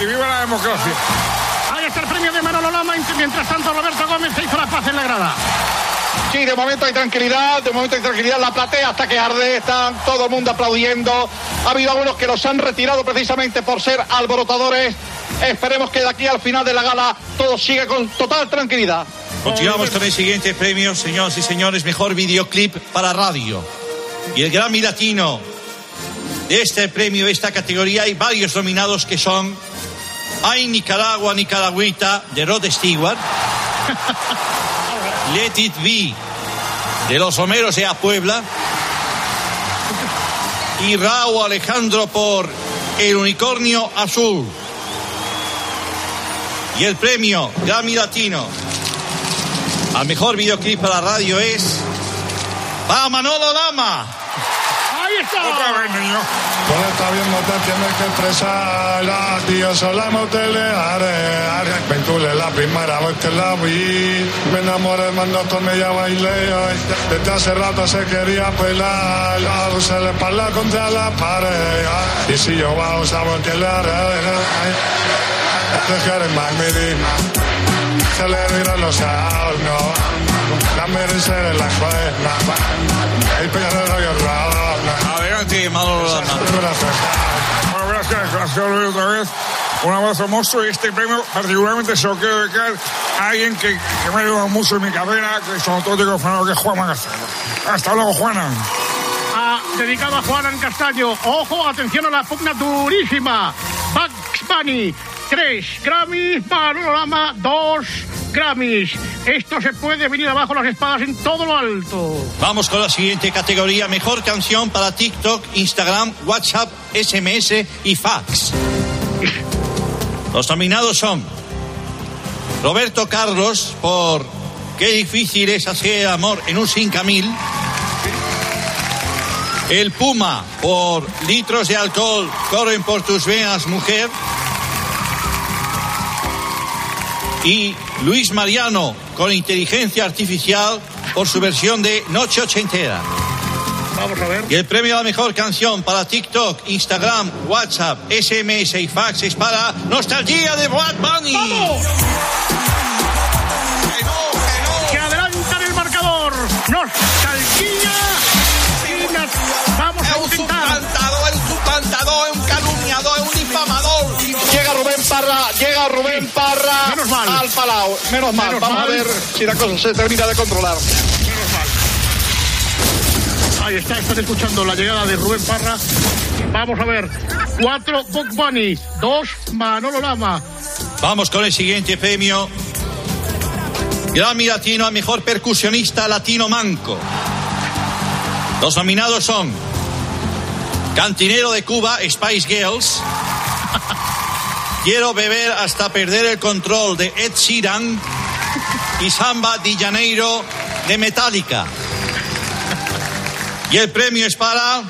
y viva la democracia. Ahí está el premio de Manolo Lama. Mientras tanto, Roberto Gómez se hizo la paz en la grada. Sí, de momento hay tranquilidad, de momento hay tranquilidad. La platea hasta que arde, está todo el mundo aplaudiendo. Ha habido algunos que los han retirado precisamente por ser alborotadores. Esperemos que de aquí al final de la gala todo siga con total tranquilidad. Continuamos con el siguiente premio, señoras y señores, mejor videoclip para radio. Y el Grammy Latino de este premio, esta categoría, hay varios nominados que son Hay Nicaragua, Nicaragüita, de Rod Stewart, Let It Be, de los Homeros de A Puebla, y Raúl Alejandro por El Unicornio Azul. Y el premio Grammy Latino al mejor videoclip para la radio es para Manolo Lama. Ahí está. Otra vez, niño. Cuando está viendo te tienes que expresar Dio solamo te le haré Ventule la primera vez que la vi Me enamoré cuando con ella bailé Desde hace rato se quería pelar Se le espalda contra la pared Y si yo bajo sabes que le haré Dejaré más mi Se le dirán los no La merece de la cuerda El peñonero y el rabo Adelante, Manolo Lama. Gracias, gracias Luis, otra vez. Un abrazo monstruo y este premio particularmente se lo quiero dedicar a alguien que, que me ha ayudado mucho en mi carrera, que es un auténtico fenómeno, que es Juan Magastaño. Hasta luego, Juana. Ah, dedicado a Juan Castaño. Ojo, atención a la pugna durísima. Bugs Bunny, tres Grammys. Panorama, dos Grammys. Esto se puede venir abajo las espadas en todo lo alto. Vamos con la siguiente categoría. Mejor canción para TikTok, Instagram, WhatsApp, SMS y fax. Los nominados son Roberto Carlos por Qué difícil es hacer amor en un 5000. El Puma por Litros de alcohol corren por tus venas, mujer. Y Luis Mariano con inteligencia artificial por su versión de Noche Ochentera. Vamos a ver. Y el premio a la mejor canción para TikTok, Instagram, WhatsApp, SMS y fax es para Nostalgia de Bad Bunny. Que adelantan el marcador. Nostalgia. Y Vamos a intentar. es un supplantador, es un calumniador, Parra, llega Rubén Parra Menos mal. al Palau. Menos mal, Menos vamos mal. a ver si la cosa se termina de controlar. Ahí está, están escuchando la llegada de Rubén Parra. Vamos a ver. Cuatro Bug Bunny. Dos Manolo Lama. Vamos con el siguiente premio. Grammy Latino a Mejor Percusionista Latino Manco. Los nominados son Cantinero de Cuba, Spice Girls. Quiero beber hasta perder el control de Ed Sheeran y Samba de Janeiro de Metallica. Y el premio es para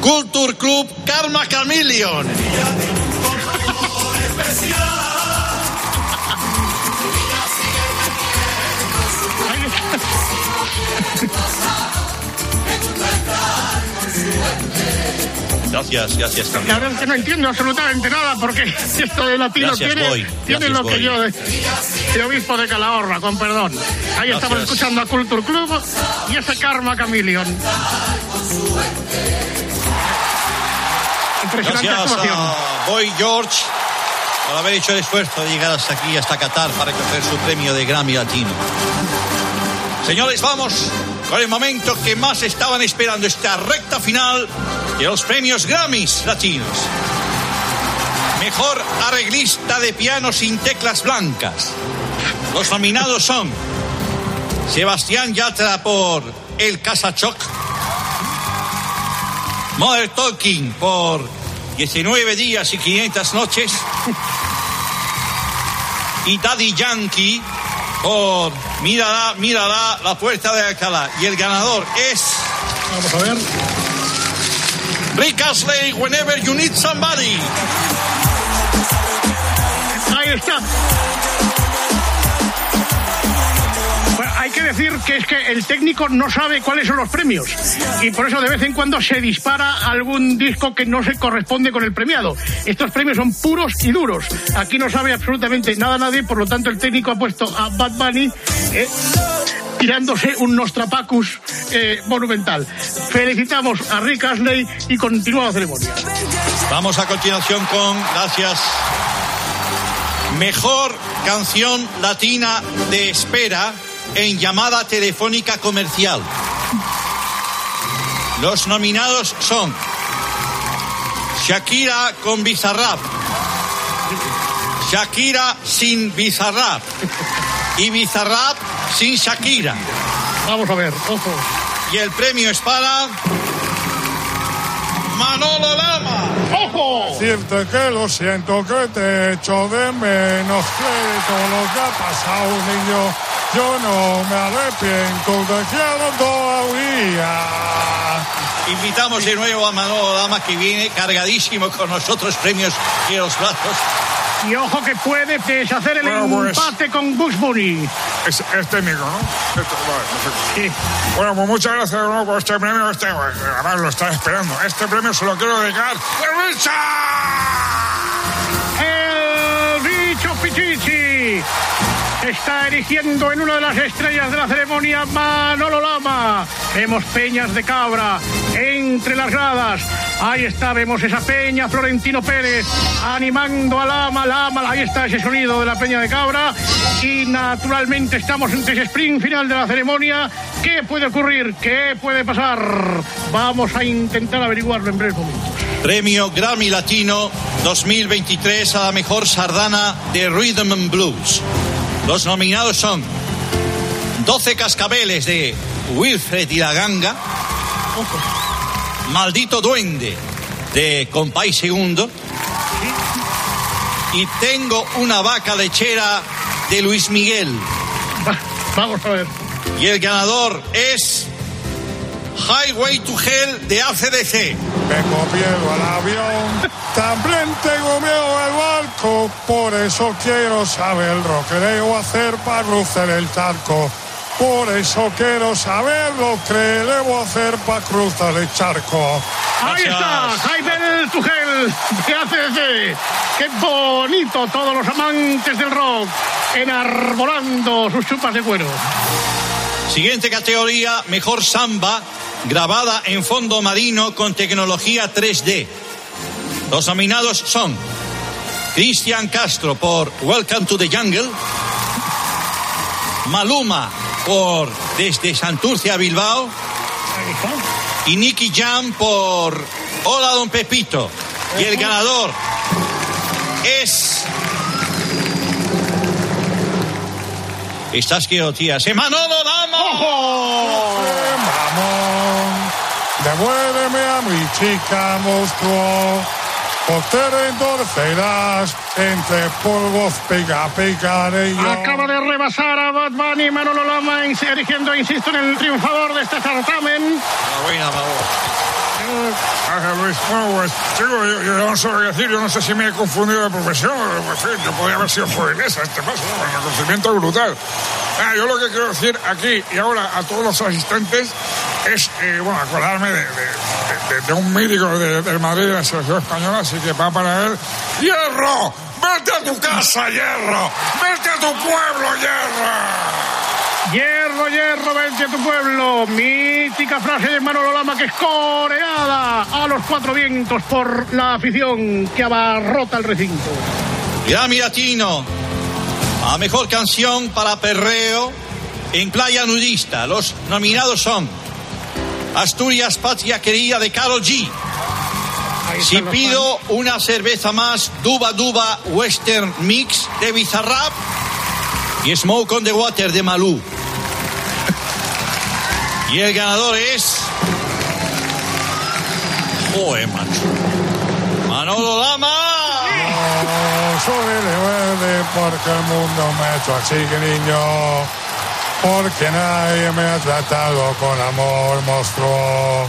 Culture Club Karma Chameleon. Gracias, gracias La también. verdad es que no entiendo absolutamente nada porque esto de latino Gracias, tiene, Boy. tiene Gracias, lo que Boy. yo de, de obispo de Calahorra, con perdón. Ahí estamos Gracias. escuchando a Culture Club y ese Karma Chameleon. Impresionante actuación. a Boy George por haber hecho el esfuerzo de llegar hasta aquí, hasta Qatar, para recoger su premio de Grammy Latino. Señores, vamos con el momento que más estaban esperando, esta recta final de los premios Grammys Latinos. Mejor arreglista de piano sin teclas blancas. Los nominados son Sebastián Yatra por El Casachoc. Mother Talking por 19 días y 500 noches. Y Daddy Yankee por Mírala, mírala, la puerta de Alcalá. Y el ganador es. Vamos a ver. Rick Astley, Whenever You Need Somebody. Ahí está. Que decir que es que el técnico no sabe cuáles son los premios y por eso de vez en cuando se dispara algún disco que no se corresponde con el premiado. Estos premios son puros y duros. Aquí no sabe absolutamente nada nadie, por lo tanto el técnico ha puesto a Bad Bunny eh, tirándose un Nostrapacus eh, monumental. Felicitamos a Rick Astley y continúa la ceremonia. Vamos a continuación con, gracias, mejor canción latina de espera en llamada telefónica comercial. Los nominados son Shakira con Bizarrap, Shakira sin Bizarrap y Bizarrap sin Shakira. Vamos a ver, ojo. Y el premio es para Manolo Lama. ¡Ojo! Decirte que lo siento, que te echo de menos, que todo lo que ha pasado, niño, yo no me arrepiento, te quiero todavía. Invitamos de nuevo a Manolo Lama que viene cargadísimo con nosotros premios y los brazos. Y ojo que puede deshacer el Bueno, pues- empate con Bunny. Es, es técnico, ¿no? Esto, vale, perfecto. Bueno, pues muchas gracias de nuevo por este premio. Este, además lo estaba esperando. Este premio se lo quiero dedicar a El bicho Pichichi está erigiendo en una de las estrellas de la ceremonia Manolo Lama. Vemos peñas de cabra entre las gradas. Ahí está, vemos esa peña Florentino Pérez animando a Lama, Lama. Ahí está ese sonido de la peña de cabra. Y naturalmente estamos ante ese sprint final de la ceremonia. ¿Qué puede ocurrir? ¿Qué puede pasar? Vamos a intentar averiguarlo en breves momentos. Premio Grammy Latino 2023 a la mejor sardana de Rhythm and Blues. Los nominados son 12 cascabeles de Wilfred y la Ganga, Maldito Duende de Compay Segundo y Tengo una vaca lechera de Luis Miguel. Vamos a ver. Y el ganador es Highway to Hell de ACDC. Tengo miedo al avión, también tengo miedo al barco, por eso quiero saber lo que debo hacer para cruzar el charco. Por eso quiero saber lo que debo hacer para cruzar el charco. Ahí está, Jaime Tugel de ACDC. Qué bonito todos los amantes del rock enarbolando sus chupas de cuero. Siguiente categoría, mejor samba, grabada en fondo marino con tecnología 3D. Los nominados son Cristian Castro por Welcome to the Jungle, Maluma por Desde Santurce a Bilbao y Nicky Jam por Hola Don Pepito. Y el ganador es... Estás que tías. ¡Eh, Manolo Lama! Mamón, devuélveme a mi chica monstruo. Por te endorcerás entre polvos pica picaré yo. Acaba de rebasar a Bad Bunny Manolo Lama, erigiendo, insisto, en el triunfador de este certamen. Gracias, Luis. Pues, chico, yo, yo no sé qué decir. Yo no sé si me he confundido de profesión. Pues, fin, yo podría haber sido forenesa este paso. Un reconocimiento brutal. Ah, yo lo que quiero decir aquí y ahora a todos los asistentes es, eh, bueno, acordarme de, de- un mítico de- del Madrid de la selección española. Así que va para él. ¡Hierro! ¡Vete a tu casa, Hierro! ¡Vete a tu pueblo, Hierro! Hierro, hierro, vente a tu pueblo. Mítica frase de Manolo Lama que es coreada a los cuatro vientos por la afición que abarrota el recinto. Grammy Latino a mejor canción para perreo en playa nudista. Los nominados son Asturias Patria Querida de Carol G. Si pido una cerveza más, Duba Duba Western Mix de Bizarrap y Smoke on the Water de Malú. Y el ganador es. Joder, macho. Manolo Lama. Soy rebelde porque el mundo me ha hecho así, que niño. Porque nadie me ha tratado con amor, monstruo.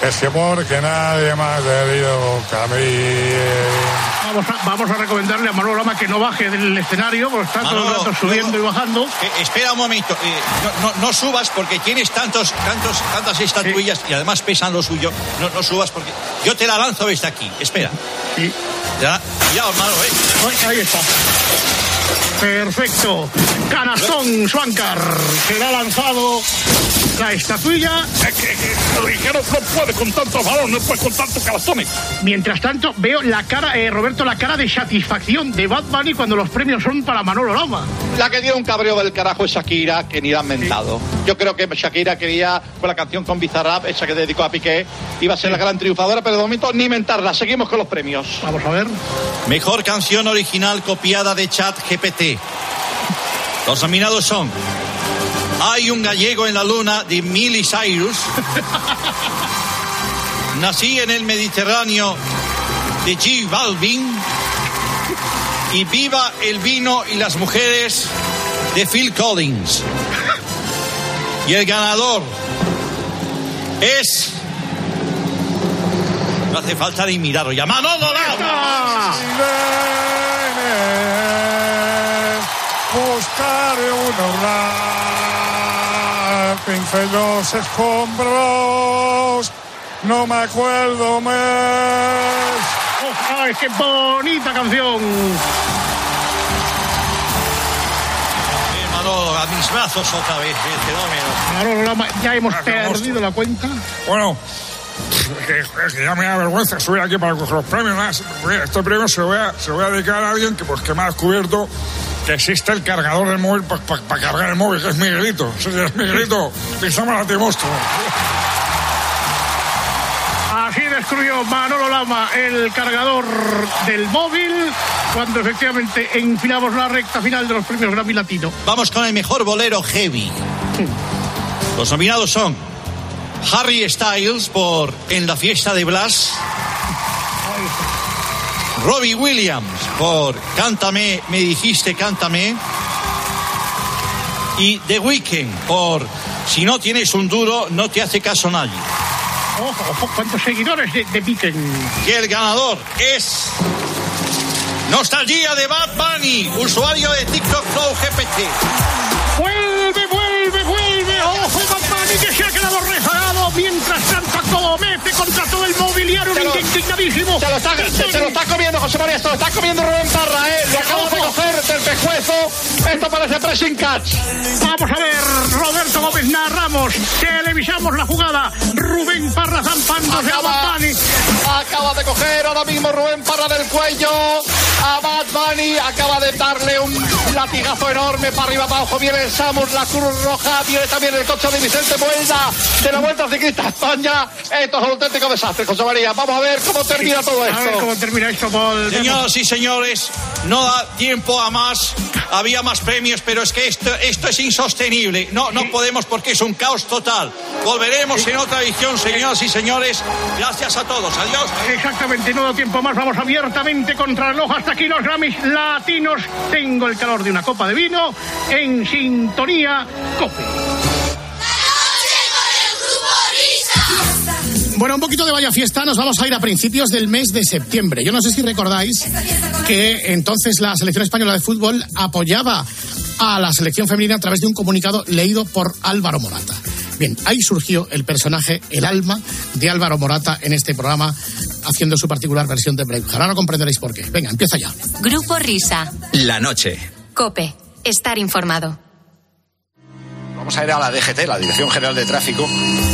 Es que porque nadie me ha querido que a mí. Vamos a, vamos a recomendarle a Manolo Lama que no baje del escenario, porque está todo el Manolo, rato subiendo y bajando. Eh, espera un momento, eh, no, no- no subas porque tienes tantos, tantos, tantas estatuillas y además pesan lo suyo. No, no subas porque yo te la lanzo desde aquí. Espera. Ya, ya, hermano, eh. Ahí está. Perfecto. Canastón le ha lanzado la estatuilla. no puede con tantos balones, no puede con tantos calastones. Mientras tanto, veo la cara, eh, Roberto, la cara de satisfacción de Bad Bunny cuando los premios son para Manolo Lama. La que dio un cabreo del carajo es Shakira, que ni la han mentado. Yo creo que Shakira quería, con la canción con Bizarrap, esa que dedicó a Piqué, iba a ser la gran triunfadora, pero de momento ni mentarla. Seguimos con los premios. Vamos a ver. Mejor canción original copiada de Chat GPT. Los nominados son Hay un gallego en la luna de Miley Cyrus. Nací en el Mediterráneo de G Balvin y Viva el vino y las mujeres de Phil Collins. Y el ganador es no hace falta ni mirarlo. Ya Manolo Lama. Buscar un pincel los escombros, no me acuerdo más. ¡Ay, qué bonita canción! Eh, Manolo, a mis brazos otra vez, el fenómeno. Manolo Lama, ya hemos perdido la cuenta. Bueno, que, que ya me da vergüenza subir aquí para coger los premios. Este premio se lo, voy a, se lo voy a dedicar a alguien que, pues, que me ha descubierto que existe el cargador del móvil para cargar el móvil, que es Miguelito. Sí, es Miguelito. Pisamos la monstruo. Así destruyó Manolo Lama el cargador del móvil cuando efectivamente enfilamos la recta final de los premios Grammy Latino. Vamos con el mejor bolero heavy. Los nominados son Harry Styles por En la fiesta de Blas. Robbie Williams por Cántame, me dijiste cántame. Y The Weeknd por Si no tienes un duro, no te hace caso nadie. Ojo, ojo, cuántos seguidores de, de Beacon. Y el ganador es. Nostalgia de Bad Bunny, usuario de TikTok Flow GPT. Mientras tanto, Comete contra todo el mobiliario Se lo- indignadísimo. Se lo, está, se, se lo está comiendo José María, se lo está comiendo Rubén Parra, ¿eh? Lo acabo de coger del pescuezo. Esto parece pressing catch. Vamos a ver, Roberto Gómez narramos, televisamos la jugada. Rubén Parra zampándose a Bad Acaba, Bunny. acaba de coger ahora mismo Rubén Parra del cuello a Bad Bunny. Acaba de darle un latigazo enorme para arriba, para abajo. Viene el Samus, la Cruz Roja. Viene también el coche de Vicente Vuelta de la Vuelta Ciclista España. Esto es un auténtico desastre, José María. Vamos a ver cómo termina todo A ver esto. cómo termina esto, Paul. Señoras y señores, no da tiempo a más. Había más premios, pero es que esto, esto es insostenible. No, no podemos porque es un caos total. Volveremos en otra edición, señoras y señores. Gracias a todos. Adiós. Exactamente, no da tiempo más. Vamos abiertamente contra el reloj. Hasta aquí los Grammys latinos. Tengo el calor de una copa de vino en sintonía Cope. Bueno, un poquito de vaya fiesta, nos vamos a ir a principios del mes de septiembre. Yo no sé si recordáis que entonces la selección española de fútbol apoyaba a la selección femenina a través de un comunicado leído por Álvaro Morata. Bien, ahí surgió el personaje, el alma de Álvaro Morata en este programa, haciendo su particular versión de Braveheart. Ahora comprenderéis por qué. Venga, empieza ya. Grupo Risa. La noche. Cope. Estar informado. Vamos a ir a la DGT, la Dirección General de Tráfico.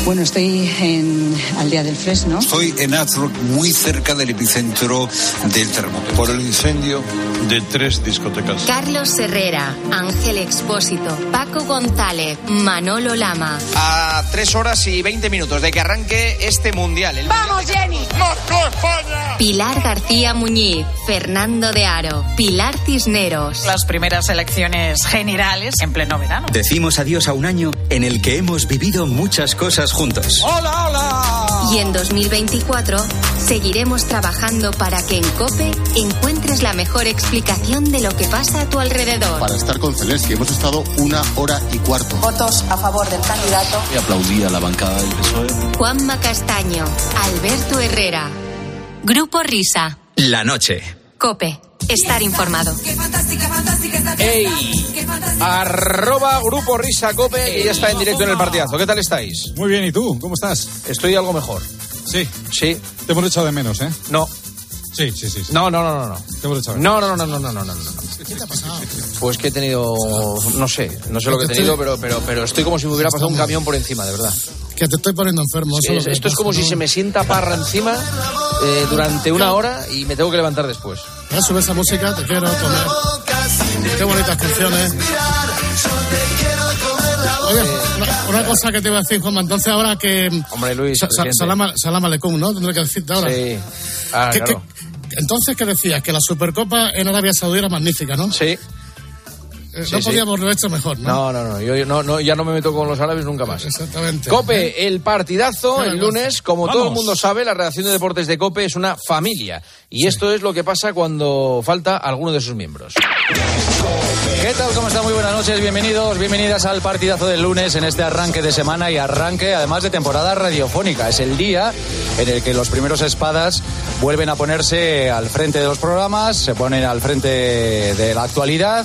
Bueno, estoy en Aldea del Fresno. Estoy en Azrock, muy cerca del epicentro del terremoto. Por el incendio de tres discotecas. Carlos Herrera, Ángel Expósito, Paco González, Manolo Lama. A tres horas y 20 minutos de que arranque este mundial. El ¡Vamos, Jenny! España! Pilar García Muñiz, Fernando de Aro, Pilar Cisneros. Las primeras elecciones generales en pleno verano. Decimos adiós a un año en el que hemos vivido muchas cosas juntos. ¡Hola, hola! Y en 2024 seguiremos trabajando para que en COPE encuentres la mejor explicación de lo que pasa a tu alrededor. Para estar con Zelensky hemos estado una hora y cuarto. Votos a favor del candidato. Y aplaudí a la bancada del PSOE. Juanma Castaño, Alberto Herrera. Grupo Risa. La noche. COPE. Estar informado. ¡Ey! Arroba Grupo Risa Cope, que ya está en directo en el partidazo. ¿Qué tal estáis? Muy bien, ¿y tú? ¿Cómo estás? Estoy algo mejor. Sí. Sí. Te hemos echado de menos, ¿eh? No. Sí, sí, sí. sí. No, no, no, no, no. Te hemos echado de menos. No, no, no, no, no, no, no, no. ¿Qué te ha pasado? Pues que he tenido, no sé, no sé lo que he tenido, pero, pero, pero estoy como si me hubiera pasado un camión por encima, de verdad. Que te estoy poniendo enfermo. Eso es- esto es como si se me sienta parra encima eh, durante una hora y me tengo que levantar después. Ahora sube esa música, te quiero comer. Qué bonitas canciones. Oye, una, una cosa que te iba a decir, Juanma, entonces ahora que... Hombre, Luis, Sa- sa- presidente. salam, salam aleikum, ¿no? Tendré que decirte ahora. Sí. Ah, ¿Qué- claro. qué- entonces, ¿qué decías? Que la Supercopa en Arabia Saudí era magnífica, ¿no? Sí. Eh, Sí, no sí. podíamos haberlo hecho mejor, ¿no? No, no, no, yo yo no, no, ya no me meto con los árabes nunca más. Exactamente. Cope, el partidazo Qué el lunes, como Vamos. todo el mundo sabe, la redacción de deportes de Cope es una familia. Y esto es lo que pasa cuando falta alguno de sus miembros. ¿Qué tal? ¿Cómo están? Muy buenas noches, bienvenidos, bienvenidas al partidazo del lunes en este arranque de semana y arranque además de temporada radiofónica. Es el día en el que los primeros espadas vuelven a ponerse al frente de los programas, se ponen al frente de la actualidad,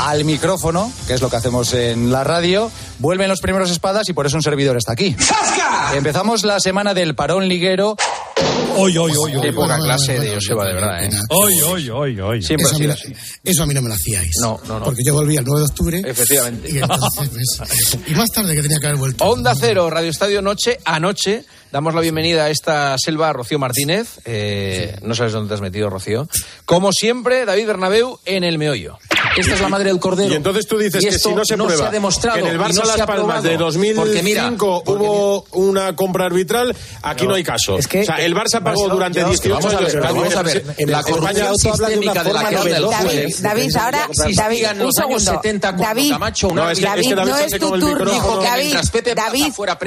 al micrófono, que es lo que hacemos en la radio, vuelven los primeros espadas y por eso un servidor está aquí. Empezamos la semana del parón liguero. Hoy, hoy, hoy, Qué poca clase de Joseba, de verdad, ¿eh? Hoy, hoy, hoy, hoy. Siempre eso, a mí, así. eso a mí no me lo hacíais. No, no, no. Porque yo volví el 9 de octubre. Efectivamente. Y, entonces, pues, y más tarde que tenía que haber vuelto. Onda Cero, Radio Estadio Noche, anoche. Damos la bienvenida a esta selva a Rocío Martínez. Eh, No sabes dónde te has metido, Rocío. Como siempre, David Bernabeu en el meollo. Esta es la madre del cordero. Y entonces tú dices que esto si no se prueba ha demostrado que en el Barça no se Las ha Palmas probado. de 2005 Porque mira, hubo una compra arbitral, aquí no, hay caso. Es que- o sea, el Barça pagó Barça- durante yo- 18 vamos a años. ver, vamos a ver. En La corrupción auto habla de una sistémica de la que habla el. David. David, ahora, David, un segundo. 70 cuando David, Camacho, una No, es que- David, es que David no se es tu turno. David,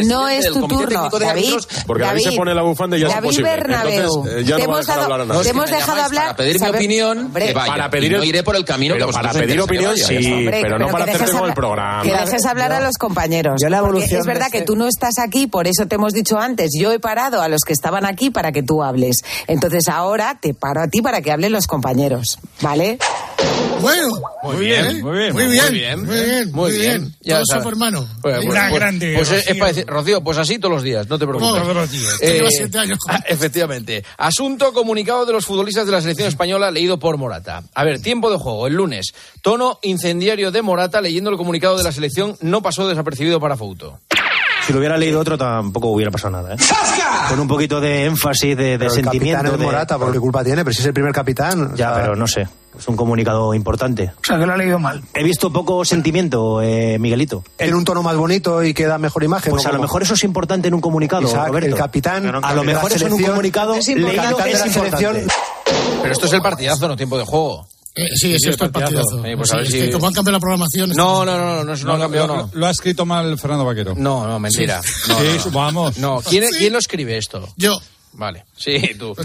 no es tu turno. David, Porque David se pone la bufanda y ya es David imposible. Bernabeu, eh, te no a hemos a dejado hablar. Para pedir mi opinión. Para pedir no iré por el camino que para vosotros pedir opinión, sí, Hombre, pero no para hacer el hablar- programa. Que dejes hablar a los compañeros. Yo la evolución es verdad que este- tú no estás aquí, por eso te hemos dicho antes. Yo he parado a los que estaban aquí para que tú hables. Entonces ahora te paro a ti para que hablen los compañeros. ¿Vale? Bueno, Muy bien, bien, muy bien, muy muy bien, muy bien, muy muy bien. bien. Ya. Pues, pues, Una pues- grande, pues es- para decir, Rocío, pues así todos los días, no te preocupes. Todos los días. Tú llevas siete años con- ah, Efectivamente. Asunto comunicado de los futbolistas de la selección española leído por Morata. A ver, tiempo de juego, el lunes. Tono incendiario de Morata leyendo el comunicado de la selección no pasó desapercibido para Fouto. Si lo hubiera leído otro tampoco hubiera pasado nada. ¿eh? Con un poquito de énfasis, de, de Pero el sentimiento. capitán es de- Morata, porque qué culpa tiene, pero si es el primer capitán. o Ya, sea, pero no sé. Es un comunicado importante. O sea, que lo ha leído mal. He visto poco sentimiento, eh, Miguelito. Tiene un tono más bonito y que da mejor imagen. Pues ¿no? a lo mejor eso es importante en un comunicado, Isaac, Roberto. el capitán A lo mejor eso en un comunicado Es leído es Capitán de la importante. selección- Pero esto es el partidazo, no tiempo de juego. Eh, sí, es esto el partidazo. Eh, pues Sí, a ver es si- que como han cambiado la programación. No, no, no, no, no, no, ha cambiado, lo, no. lo ha escrito mal Fernando Vaquero. No, no, mentira. Sí. No, Sí, no, no. vamos. No, ¿quién, Sí. ¿quién lo escribe esto? Yo. Vale, sí, tú.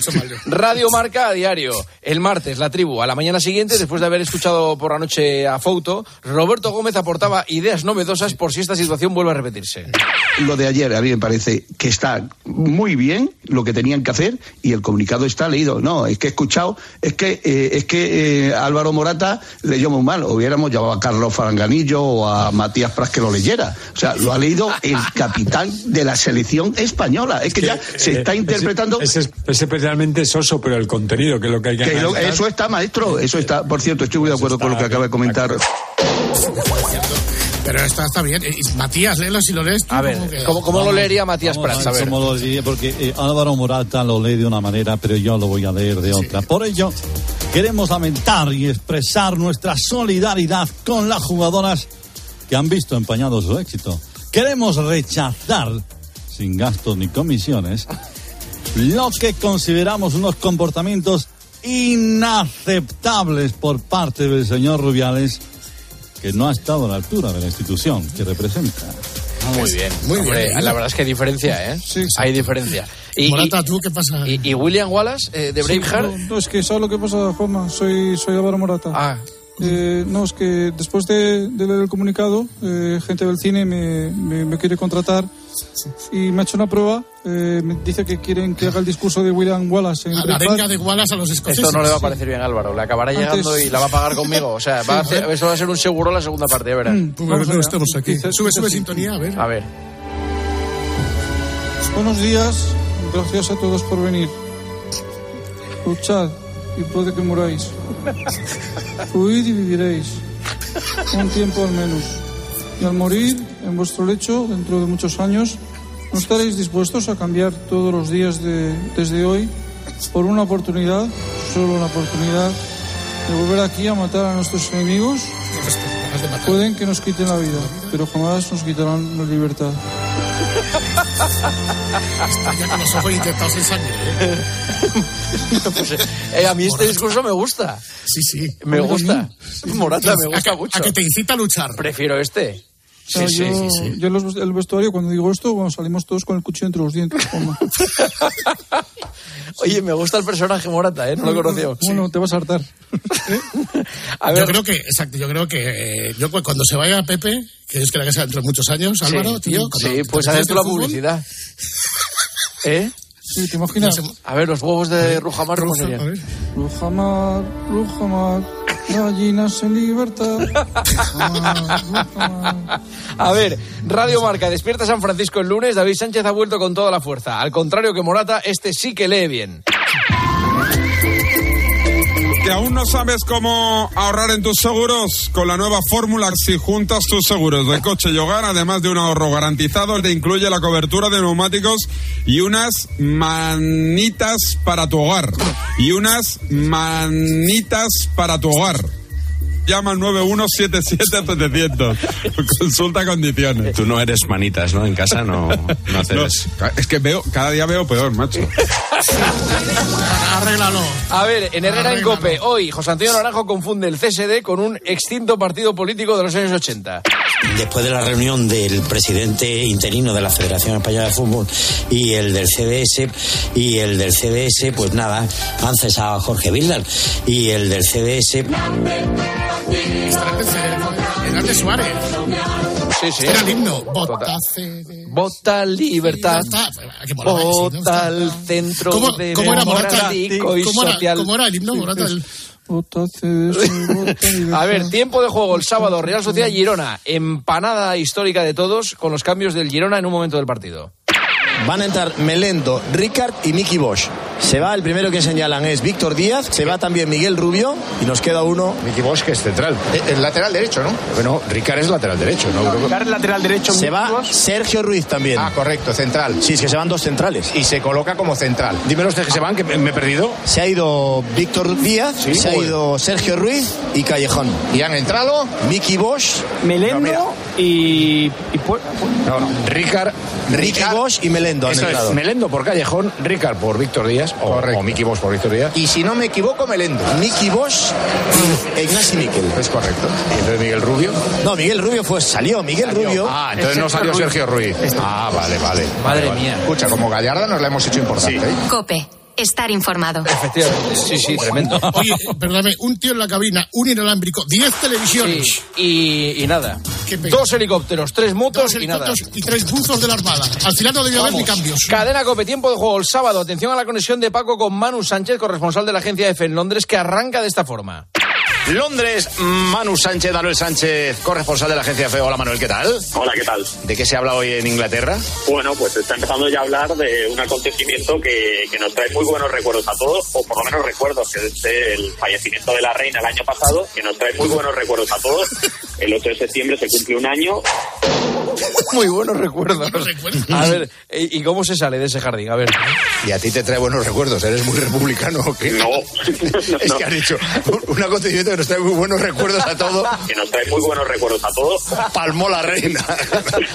Radio Marca a diario. El martes, la tribu. A la mañana siguiente, después de haber escuchado por la noche a Fouto, Roberto Gómez aportaba ideas novedosas por si esta situación vuelve a repetirse. Lo de ayer a mí me parece que está muy bien lo que tenían que hacer y el comunicado está leído. No, es que he escuchado, es que eh, es que eh, Álvaro Morata leyó muy mal. Hubiéramos llamado a Carlos Faranganillo o a Matías Pras que lo leyera. O sea, lo ha leído el capitán de la selección española. Es que ya se está interpretando. Es, es- es especialmente soso, pero el contenido, que es lo que hay que, que lo- eso está, maestro, eso está. Por cierto, estoy muy de acuerdo con lo que acaba de comentar. Pero está, está bien. Y Matías, léelo si lo lees. tú, A ver, ¿cómo que- ¿cómo, cómo lo leería Matías Prats? a ver cómo lo diría, porque eh, Álvaro Morata lo lee de una manera, pero yo lo voy a leer de otra. Por ello, queremos lamentar y expresar nuestra solidaridad con las jugadoras que han visto empañado su éxito. Queremos rechazar, sin gastos ni comisiones, lo que consideramos unos comportamientos inaceptables por parte del señor Rubiales, que no ha estado a la altura de la institución que representa. Muy bien. Muy Hombre, bien. La verdad es que hay diferencia, ¿eh? Hay diferencia. Y, Morata, ¿tú qué pasa? y- y William Wallace, eh, de Sí, Braveheart. no, no, es que ¿sabes lo que pasa, Juanma? Soy, soy Álvaro Morata. Ah. Eh, no, es que después de, de leer el comunicado, eh, gente del cine me, me- me quiere contratar y me ha hecho una prueba. eh, me dice que quieren que haga el discurso de William Wallace en La arenga de Wallace a los escoceses. Esto no le va a parecer bien Álvaro. Le acabará Antes- llegando y la va a pagar conmigo. O sea, va a hacer, eso va a ser un seguro la segunda parte, verás. Mm, pues Vamos no estamos aquí. Dice- Sube, sube sintonía, a ver. A ver. Buenos días, gracias a todos por venir. Luchad y puede que muráis. Huid y viviréis. Un tiempo al menos. Y al morir en vuestro lecho, dentro de muchos años, ¿no estaréis dispuestos a cambiar todos los días de, desde hoy por una oportunidad, solo una oportunidad, de volver aquí a matar a nuestros enemigos? Pueden que nos quiten la vida, pero jamás nos quitarán la libertad. Está ya con los ojos intentados en sangre. ¿eh? Pues, eh, a mí este discurso me gusta. Sí, sí. Me gusta. Morata me gusta a, que- mucho. A que te incita a luchar. Prefiero este. O sea, Sí, sí, yo, sí, sí. yo en los- el vestuario, cuando digo esto, bueno, salimos todos con el cuchillo entre los dientes. Oye, me gusta el personaje Morata, ¿eh? No lo conocía. Bueno, te vas a hartar. A ver. Yo creo que, exacto, yo creo que eh, yo cu- cuando se vaya Pepe, que es que la que sea dentro de muchos años, Álvaro, Sí, tío. cuando Sí, pues la publicidad. ¿Eh? Sí, ¿te imaginas? A ver, los huevos de Rujamar, ¿cómo serían? Rujamar, Rujamar, gallinas en libertad. Rujamar, Rujamar. A ver, Radio Marca, despierta San Francisco el lunes. David Sánchez ha vuelto con toda la fuerza. Al contrario que Morata, este sí que lee bien. ¿Que aún no sabes cómo ahorrar en tus seguros? Con la nueva fórmula, si juntas tus seguros de coche y hogar, además de un ahorro garantizado, te incluye la cobertura de neumáticos y unas manitas para tu hogar. Y unas manitas para tu hogar. Llama al 9177700. Consulta condiciones. Tú no eres manitas, ¿no? En casa no, no haces... Es que veo, cada día veo peor, macho. Arréglalo. A ver, en Herrera en. Cope, hoy José Antonio Naranjo confunde el CSD con un extinto partido político de los años 80. Después de la reunión del presidente interino de la Federación Española de Fútbol y el del CDS, y el del CDS, pues nada, han cesado a Jorge Vildal. Y el del CDS. Era de Suárez. Sí, sí. Era el himno. Vota CD. Vota libertad. Vota al centro ¿Cómo, de cómo era Morata? ¿Cómo era, social. cómo era el himno Morata? El-. A ver, tiempo de juego el sábado, Real Sociedad Girona. Empanada histórica de todos con los cambios del Girona en un momento del partido. Van a entrar Melendo, Ricard y Miki Bosch. Se va, el primero que señalan es Víctor Díaz, se va también Miguel Rubio y nos queda uno. Miki Bosch, que es central. Eh, El lateral derecho, ¿no? Bueno, Ricard es lateral derecho, ¿no? Creo que- lateral derecho. Se va Sergio Ruiz también. Ah, correcto, central. Sí, es que se van dos centrales. Y se coloca como central. Dime los que se van, que me he perdido. Se ha ido Víctor Díaz, Sí, se ha ido Sergio Ruiz y Callejón. Y han entrado Miki Bosch, Melendo y, y No, no. Ricard. Ricky Bosch y Melendo han Eso es. Melendo por Callejón, Ricard por Víctor Díaz o, o Miki Bosch por Víctor Díaz. Y si no me equivoco, Melendo. Miki Bosch y Ignasi Miquel. Es correcto. Y entonces Miguel Rubio. No, Miguel Rubio fue, salió, Miguel Rubio. Ah, entonces no salió Sergio Ruiz. Ah, vale, vale. Madre Vale, vale. mía. Escucha, como Gallarda nos la hemos hecho importante. ¿eh? Cope, estar informado. Efectivamente, sí, sí, tremendo. Oye, perdóname, un tío en la cabina, un inalámbrico, 10 televisiones. Sí, y, y nada. Dos helicópteros, tres motos Dos y nada. y tres buzos de la Armada. Al final no debió haber ni cambios. Cadena Cope, tiempo de juego el sábado. Atención a la conexión de Paco con Manu Sánchez, corresponsal de la agencia EFE en Londres, que arranca de esta forma. Londres, Manu Sánchez, Manuel Sánchez, corresponsal de la agencia FE. Hola Manuel, ¿qué tal? Hola, ¿qué tal? ¿De qué se habla hoy en Inglaterra? Bueno, pues está empezando ya a hablar de un acontecimiento que, que nos trae muy buenos recuerdos a todos, o por lo menos recuerdos, que es el fallecimiento de la reina el año pasado, que nos trae muy buenos recuerdos a todos. El 8 de septiembre se cumple un año. Muy buenos recuerdos. A ver, ¿y cómo se sale de ese jardín? A ver. Y a ti te trae buenos recuerdos, eres muy republicano. ¿o qué? No, Es que han dicho un- un acontecimiento que nos trae muy buenos recuerdos a todos. que nos trae muy buenos recuerdos a todos. Palmó la reina.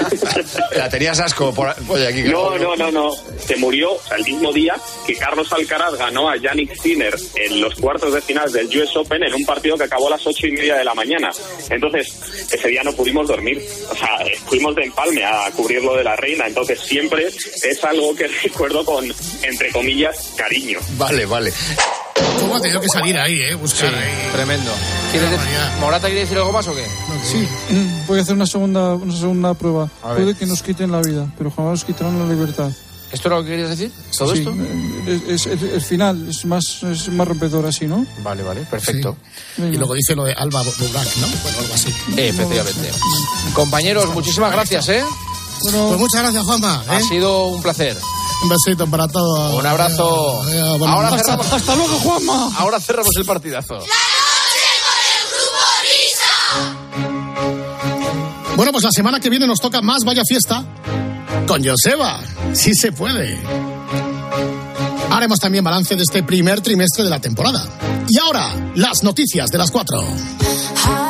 La tenías asco por oye, aquí. No, no, no, no. Se murió el mismo día que Carlos Alcaraz ganó a Yannick Sinner en los cuartos de final del US Open en un partido que acabó a las ocho y media de la mañana. Entonces, ese día no pudimos dormir. O sea, fuimos de empalme a cubrir lo de la reina. Entonces, siempre es algo que recuerdo con, entre comillas, cariño. Vale, vale. ¿Cómo ha tenido que salir ahí, eh? Buscar ahí. Tremendo. ¿Quieres de- ¿Morata quiere decir algo más o qué? Sí, voy a hacer una segunda, una segunda prueba. Puede que nos quiten la vida, pero jamás nos quitarán la libertad. ¿Esto era lo que querías decir? ¿Todo Sí, esto? eh, Es, es- el final es más, es más rompedor así, ¿no? Vale, vale, perfecto. Y luego dice lo de Alba Burak, ¿no? Bueno, algo así. Efectivamente. Compañeros, muchísimas gracias, ¿eh? Pues muchas gracias, Juanma. Ha ¿eh? sido un placer. Un besito para todos. Un abrazo. Eh, eh, bueno, Ahora hasta- cerramos. hasta luego, Juanma. Ahora cerramos el partidazo. Bueno, pues la semana que viene nos toca más Vaya Fiesta con Joseba. Sí se puede. Haremos también balance de este primer trimestre de la temporada. Y ahora, las noticias de las cuatro. High